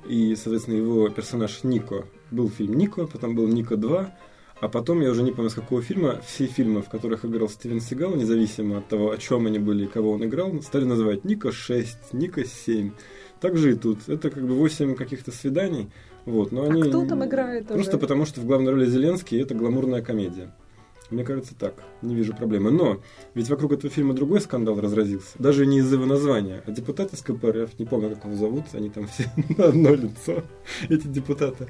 и, соответственно, его персонаж Нико. Был фильм Нико, потом был Нико 2, а потом, я уже не помню, с какого фильма, все фильмы, в которых играл Стивен Сигал, независимо от того, о чем они были и кого он играл, стали называть Ника 6, Ника 7. Так же и тут. Это как бы 8 каких-то свиданий. Вот, но а они... кто там играет Просто уже? потому, что в главной роли Зеленский это гламурная комедия. Мне кажется, так. Не вижу проблемы. Но ведь вокруг этого фильма другой скандал разразился. Даже не из-за его названия. А депутат из КПРФ, не помню, как его зовут, они там все на одно лицо, эти депутаты.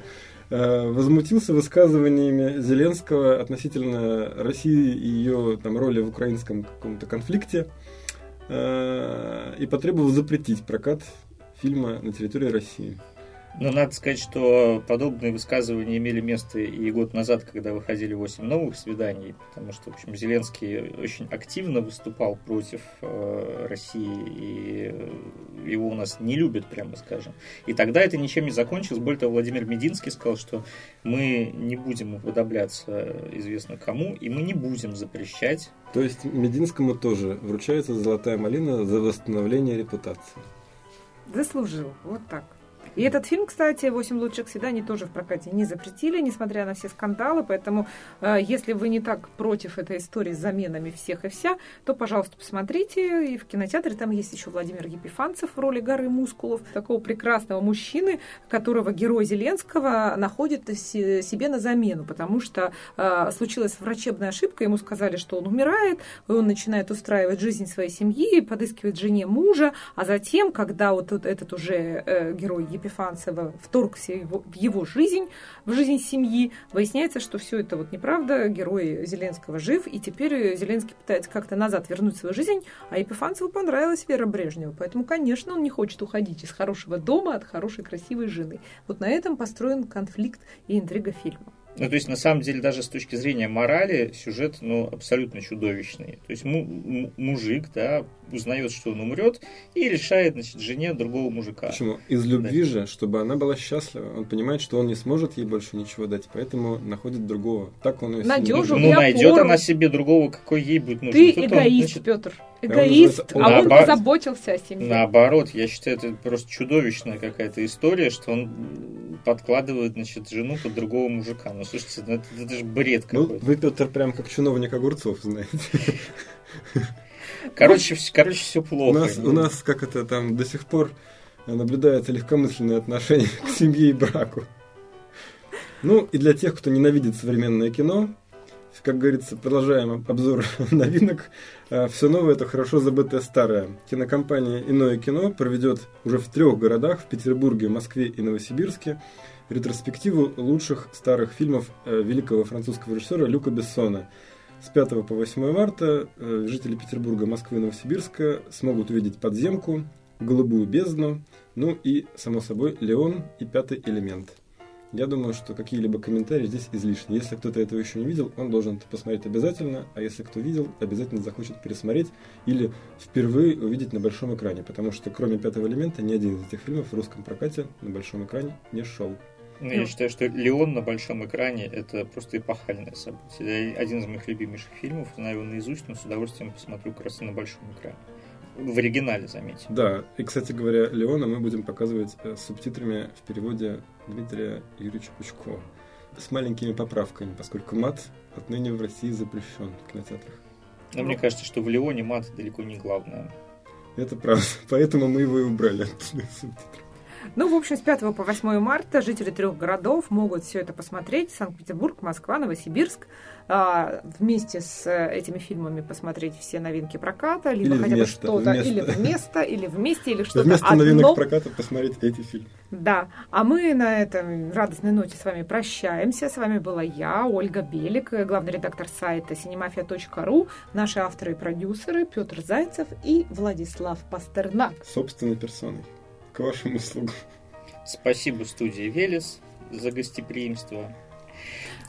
Э, возмутился высказываниями Зеленского относительно России и ее там, роли в украинском каком-то конфликте э, и потребовал запретить прокат фильма на территории России. Но надо сказать, что подобные высказывания имели место и год назад, когда выходили 8 новых свиданий, потому что, в общем, Зеленский очень активно выступал против э, России, и его у нас не любят, прямо скажем. И тогда это ничем не закончилось. Более того, Владимир Мединский сказал, что мы не будем уподобляться известно кому, и мы не будем запрещать. То есть Мединскому тоже вручается золотая малина за восстановление репутации. Заслужил, вот так. И этот фильм, кстати, «Восемь лучших свиданий» тоже в прокате не запретили, несмотря на все скандалы. Поэтому, э, если вы не так против этой истории с заменами всех и вся, то, пожалуйста, посмотрите. И в кинотеатре там есть еще Владимир Епифанцев в роли горы мускулов, такого прекрасного мужчины, которого герой Зеленского находит себе на замену, потому что э, случилась врачебная ошибка, ему сказали, что он умирает, и он начинает устраивать жизнь своей семьи, подыскивать жене мужа, а затем, когда вот этот уже э, герой Епифанцев Епифанцева вторгся в его жизнь, в жизнь семьи. Выясняется, что все это вот неправда, герой Зеленского жив, и теперь Зеленский пытается как-то назад вернуть свою жизнь, а Епифанцеву понравилась Вера Брежнева. Поэтому, конечно, он не хочет уходить из хорошего дома от хорошей красивой жены. Вот на этом построен конфликт и интрига фильма. Ну, то есть, на самом деле, даже с точки зрения морали, сюжет, ну, абсолютно чудовищный. То есть, му- мужик, да, узнает, что он умрет, и решает, значит, жене другого мужика. Почему? Из любви да. же, чтобы она была счастлива. Он понимает, что он не сможет ей больше ничего дать, поэтому находит другого. Так он ее Надежу Ну, найдет она себе другого, какой ей будет нужен. Ты Тут эгоист, он, значит, Петр. Эгоист, а он наоборот, позаботился о семье. Наоборот, я считаю, это просто чудовищная какая-то история, что он подкладывает, значит, жену под другого мужика. Ну, слушайте, ну, это, это же бред ну, какой-то. Ну, вы, Петр, прям как чиновник огурцов, знаете. Короче, короче, все плохо. У нас, у нас, как это там, до сих пор наблюдается легкомысленное отношение к семье и браку. Ну, и для тех, кто ненавидит современное кино, как говорится, продолжаем обзор новинок. А, Все новое – это хорошо забытое старое. Кинокомпания «Иное кино» проведет уже в трех городах – в Петербурге, Москве и Новосибирске – ретроспективу лучших старых фильмов э, великого французского режиссера Люка Бессона. С 5 по 8 марта э, жители Петербурга, Москвы и Новосибирска смогут увидеть «Подземку», «Голубую бездну», ну и, само собой, «Леон» и «Пятый элемент». Я думаю, что какие-либо комментарии здесь излишни. Если кто-то этого еще не видел, он должен это посмотреть обязательно, а если кто видел, обязательно захочет пересмотреть или впервые увидеть на большом экране, потому что кроме пятого элемента ни один из этих фильмов в русском прокате на большом экране не шел. Ну, я считаю, что Леон на большом экране это просто эпохальное событие. Это один из моих любимейших фильмов, знаю его наизусть, но с удовольствием посмотрю как раз на большом экране. В оригинале, заметьте. Да, и, кстати говоря, Леона мы будем показывать э, с субтитрами в переводе Дмитрия Юрьевича Пучкова. С маленькими поправками, поскольку мат отныне в России запрещен в кинотеатрах. Но мне кажется, что в Леоне мат далеко не главное. Это правда. Поэтому мы его и убрали субтитры. Ну, в общем, с 5 по 8 марта жители трех городов могут все это посмотреть. Санкт-Петербург, Москва, Новосибирск. А, вместе с этими фильмами посмотреть все новинки проката, либо или хотя бы что-то, или вместо, или вместе, или что-то Вместо одно. новинок проката посмотреть эти фильмы. Да. А мы на этом радостной ноте с вами прощаемся. С вами была я, Ольга Белик, главный редактор сайта cinemafia.ru, наши авторы и продюсеры Петр Зайцев и Владислав Пастернак. Собственной персоной. К вашим услугам. Спасибо студии Велес за гостеприимство.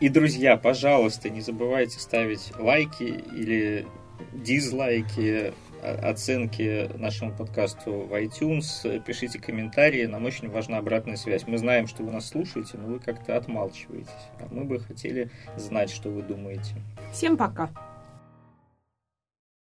И, друзья, пожалуйста, не забывайте ставить лайки или дизлайки, оценки нашему подкасту в iTunes, пишите комментарии, нам очень важна обратная связь. Мы знаем, что вы нас слушаете, но вы как-то отмалчиваетесь. А мы бы хотели знать, что вы думаете. Всем пока!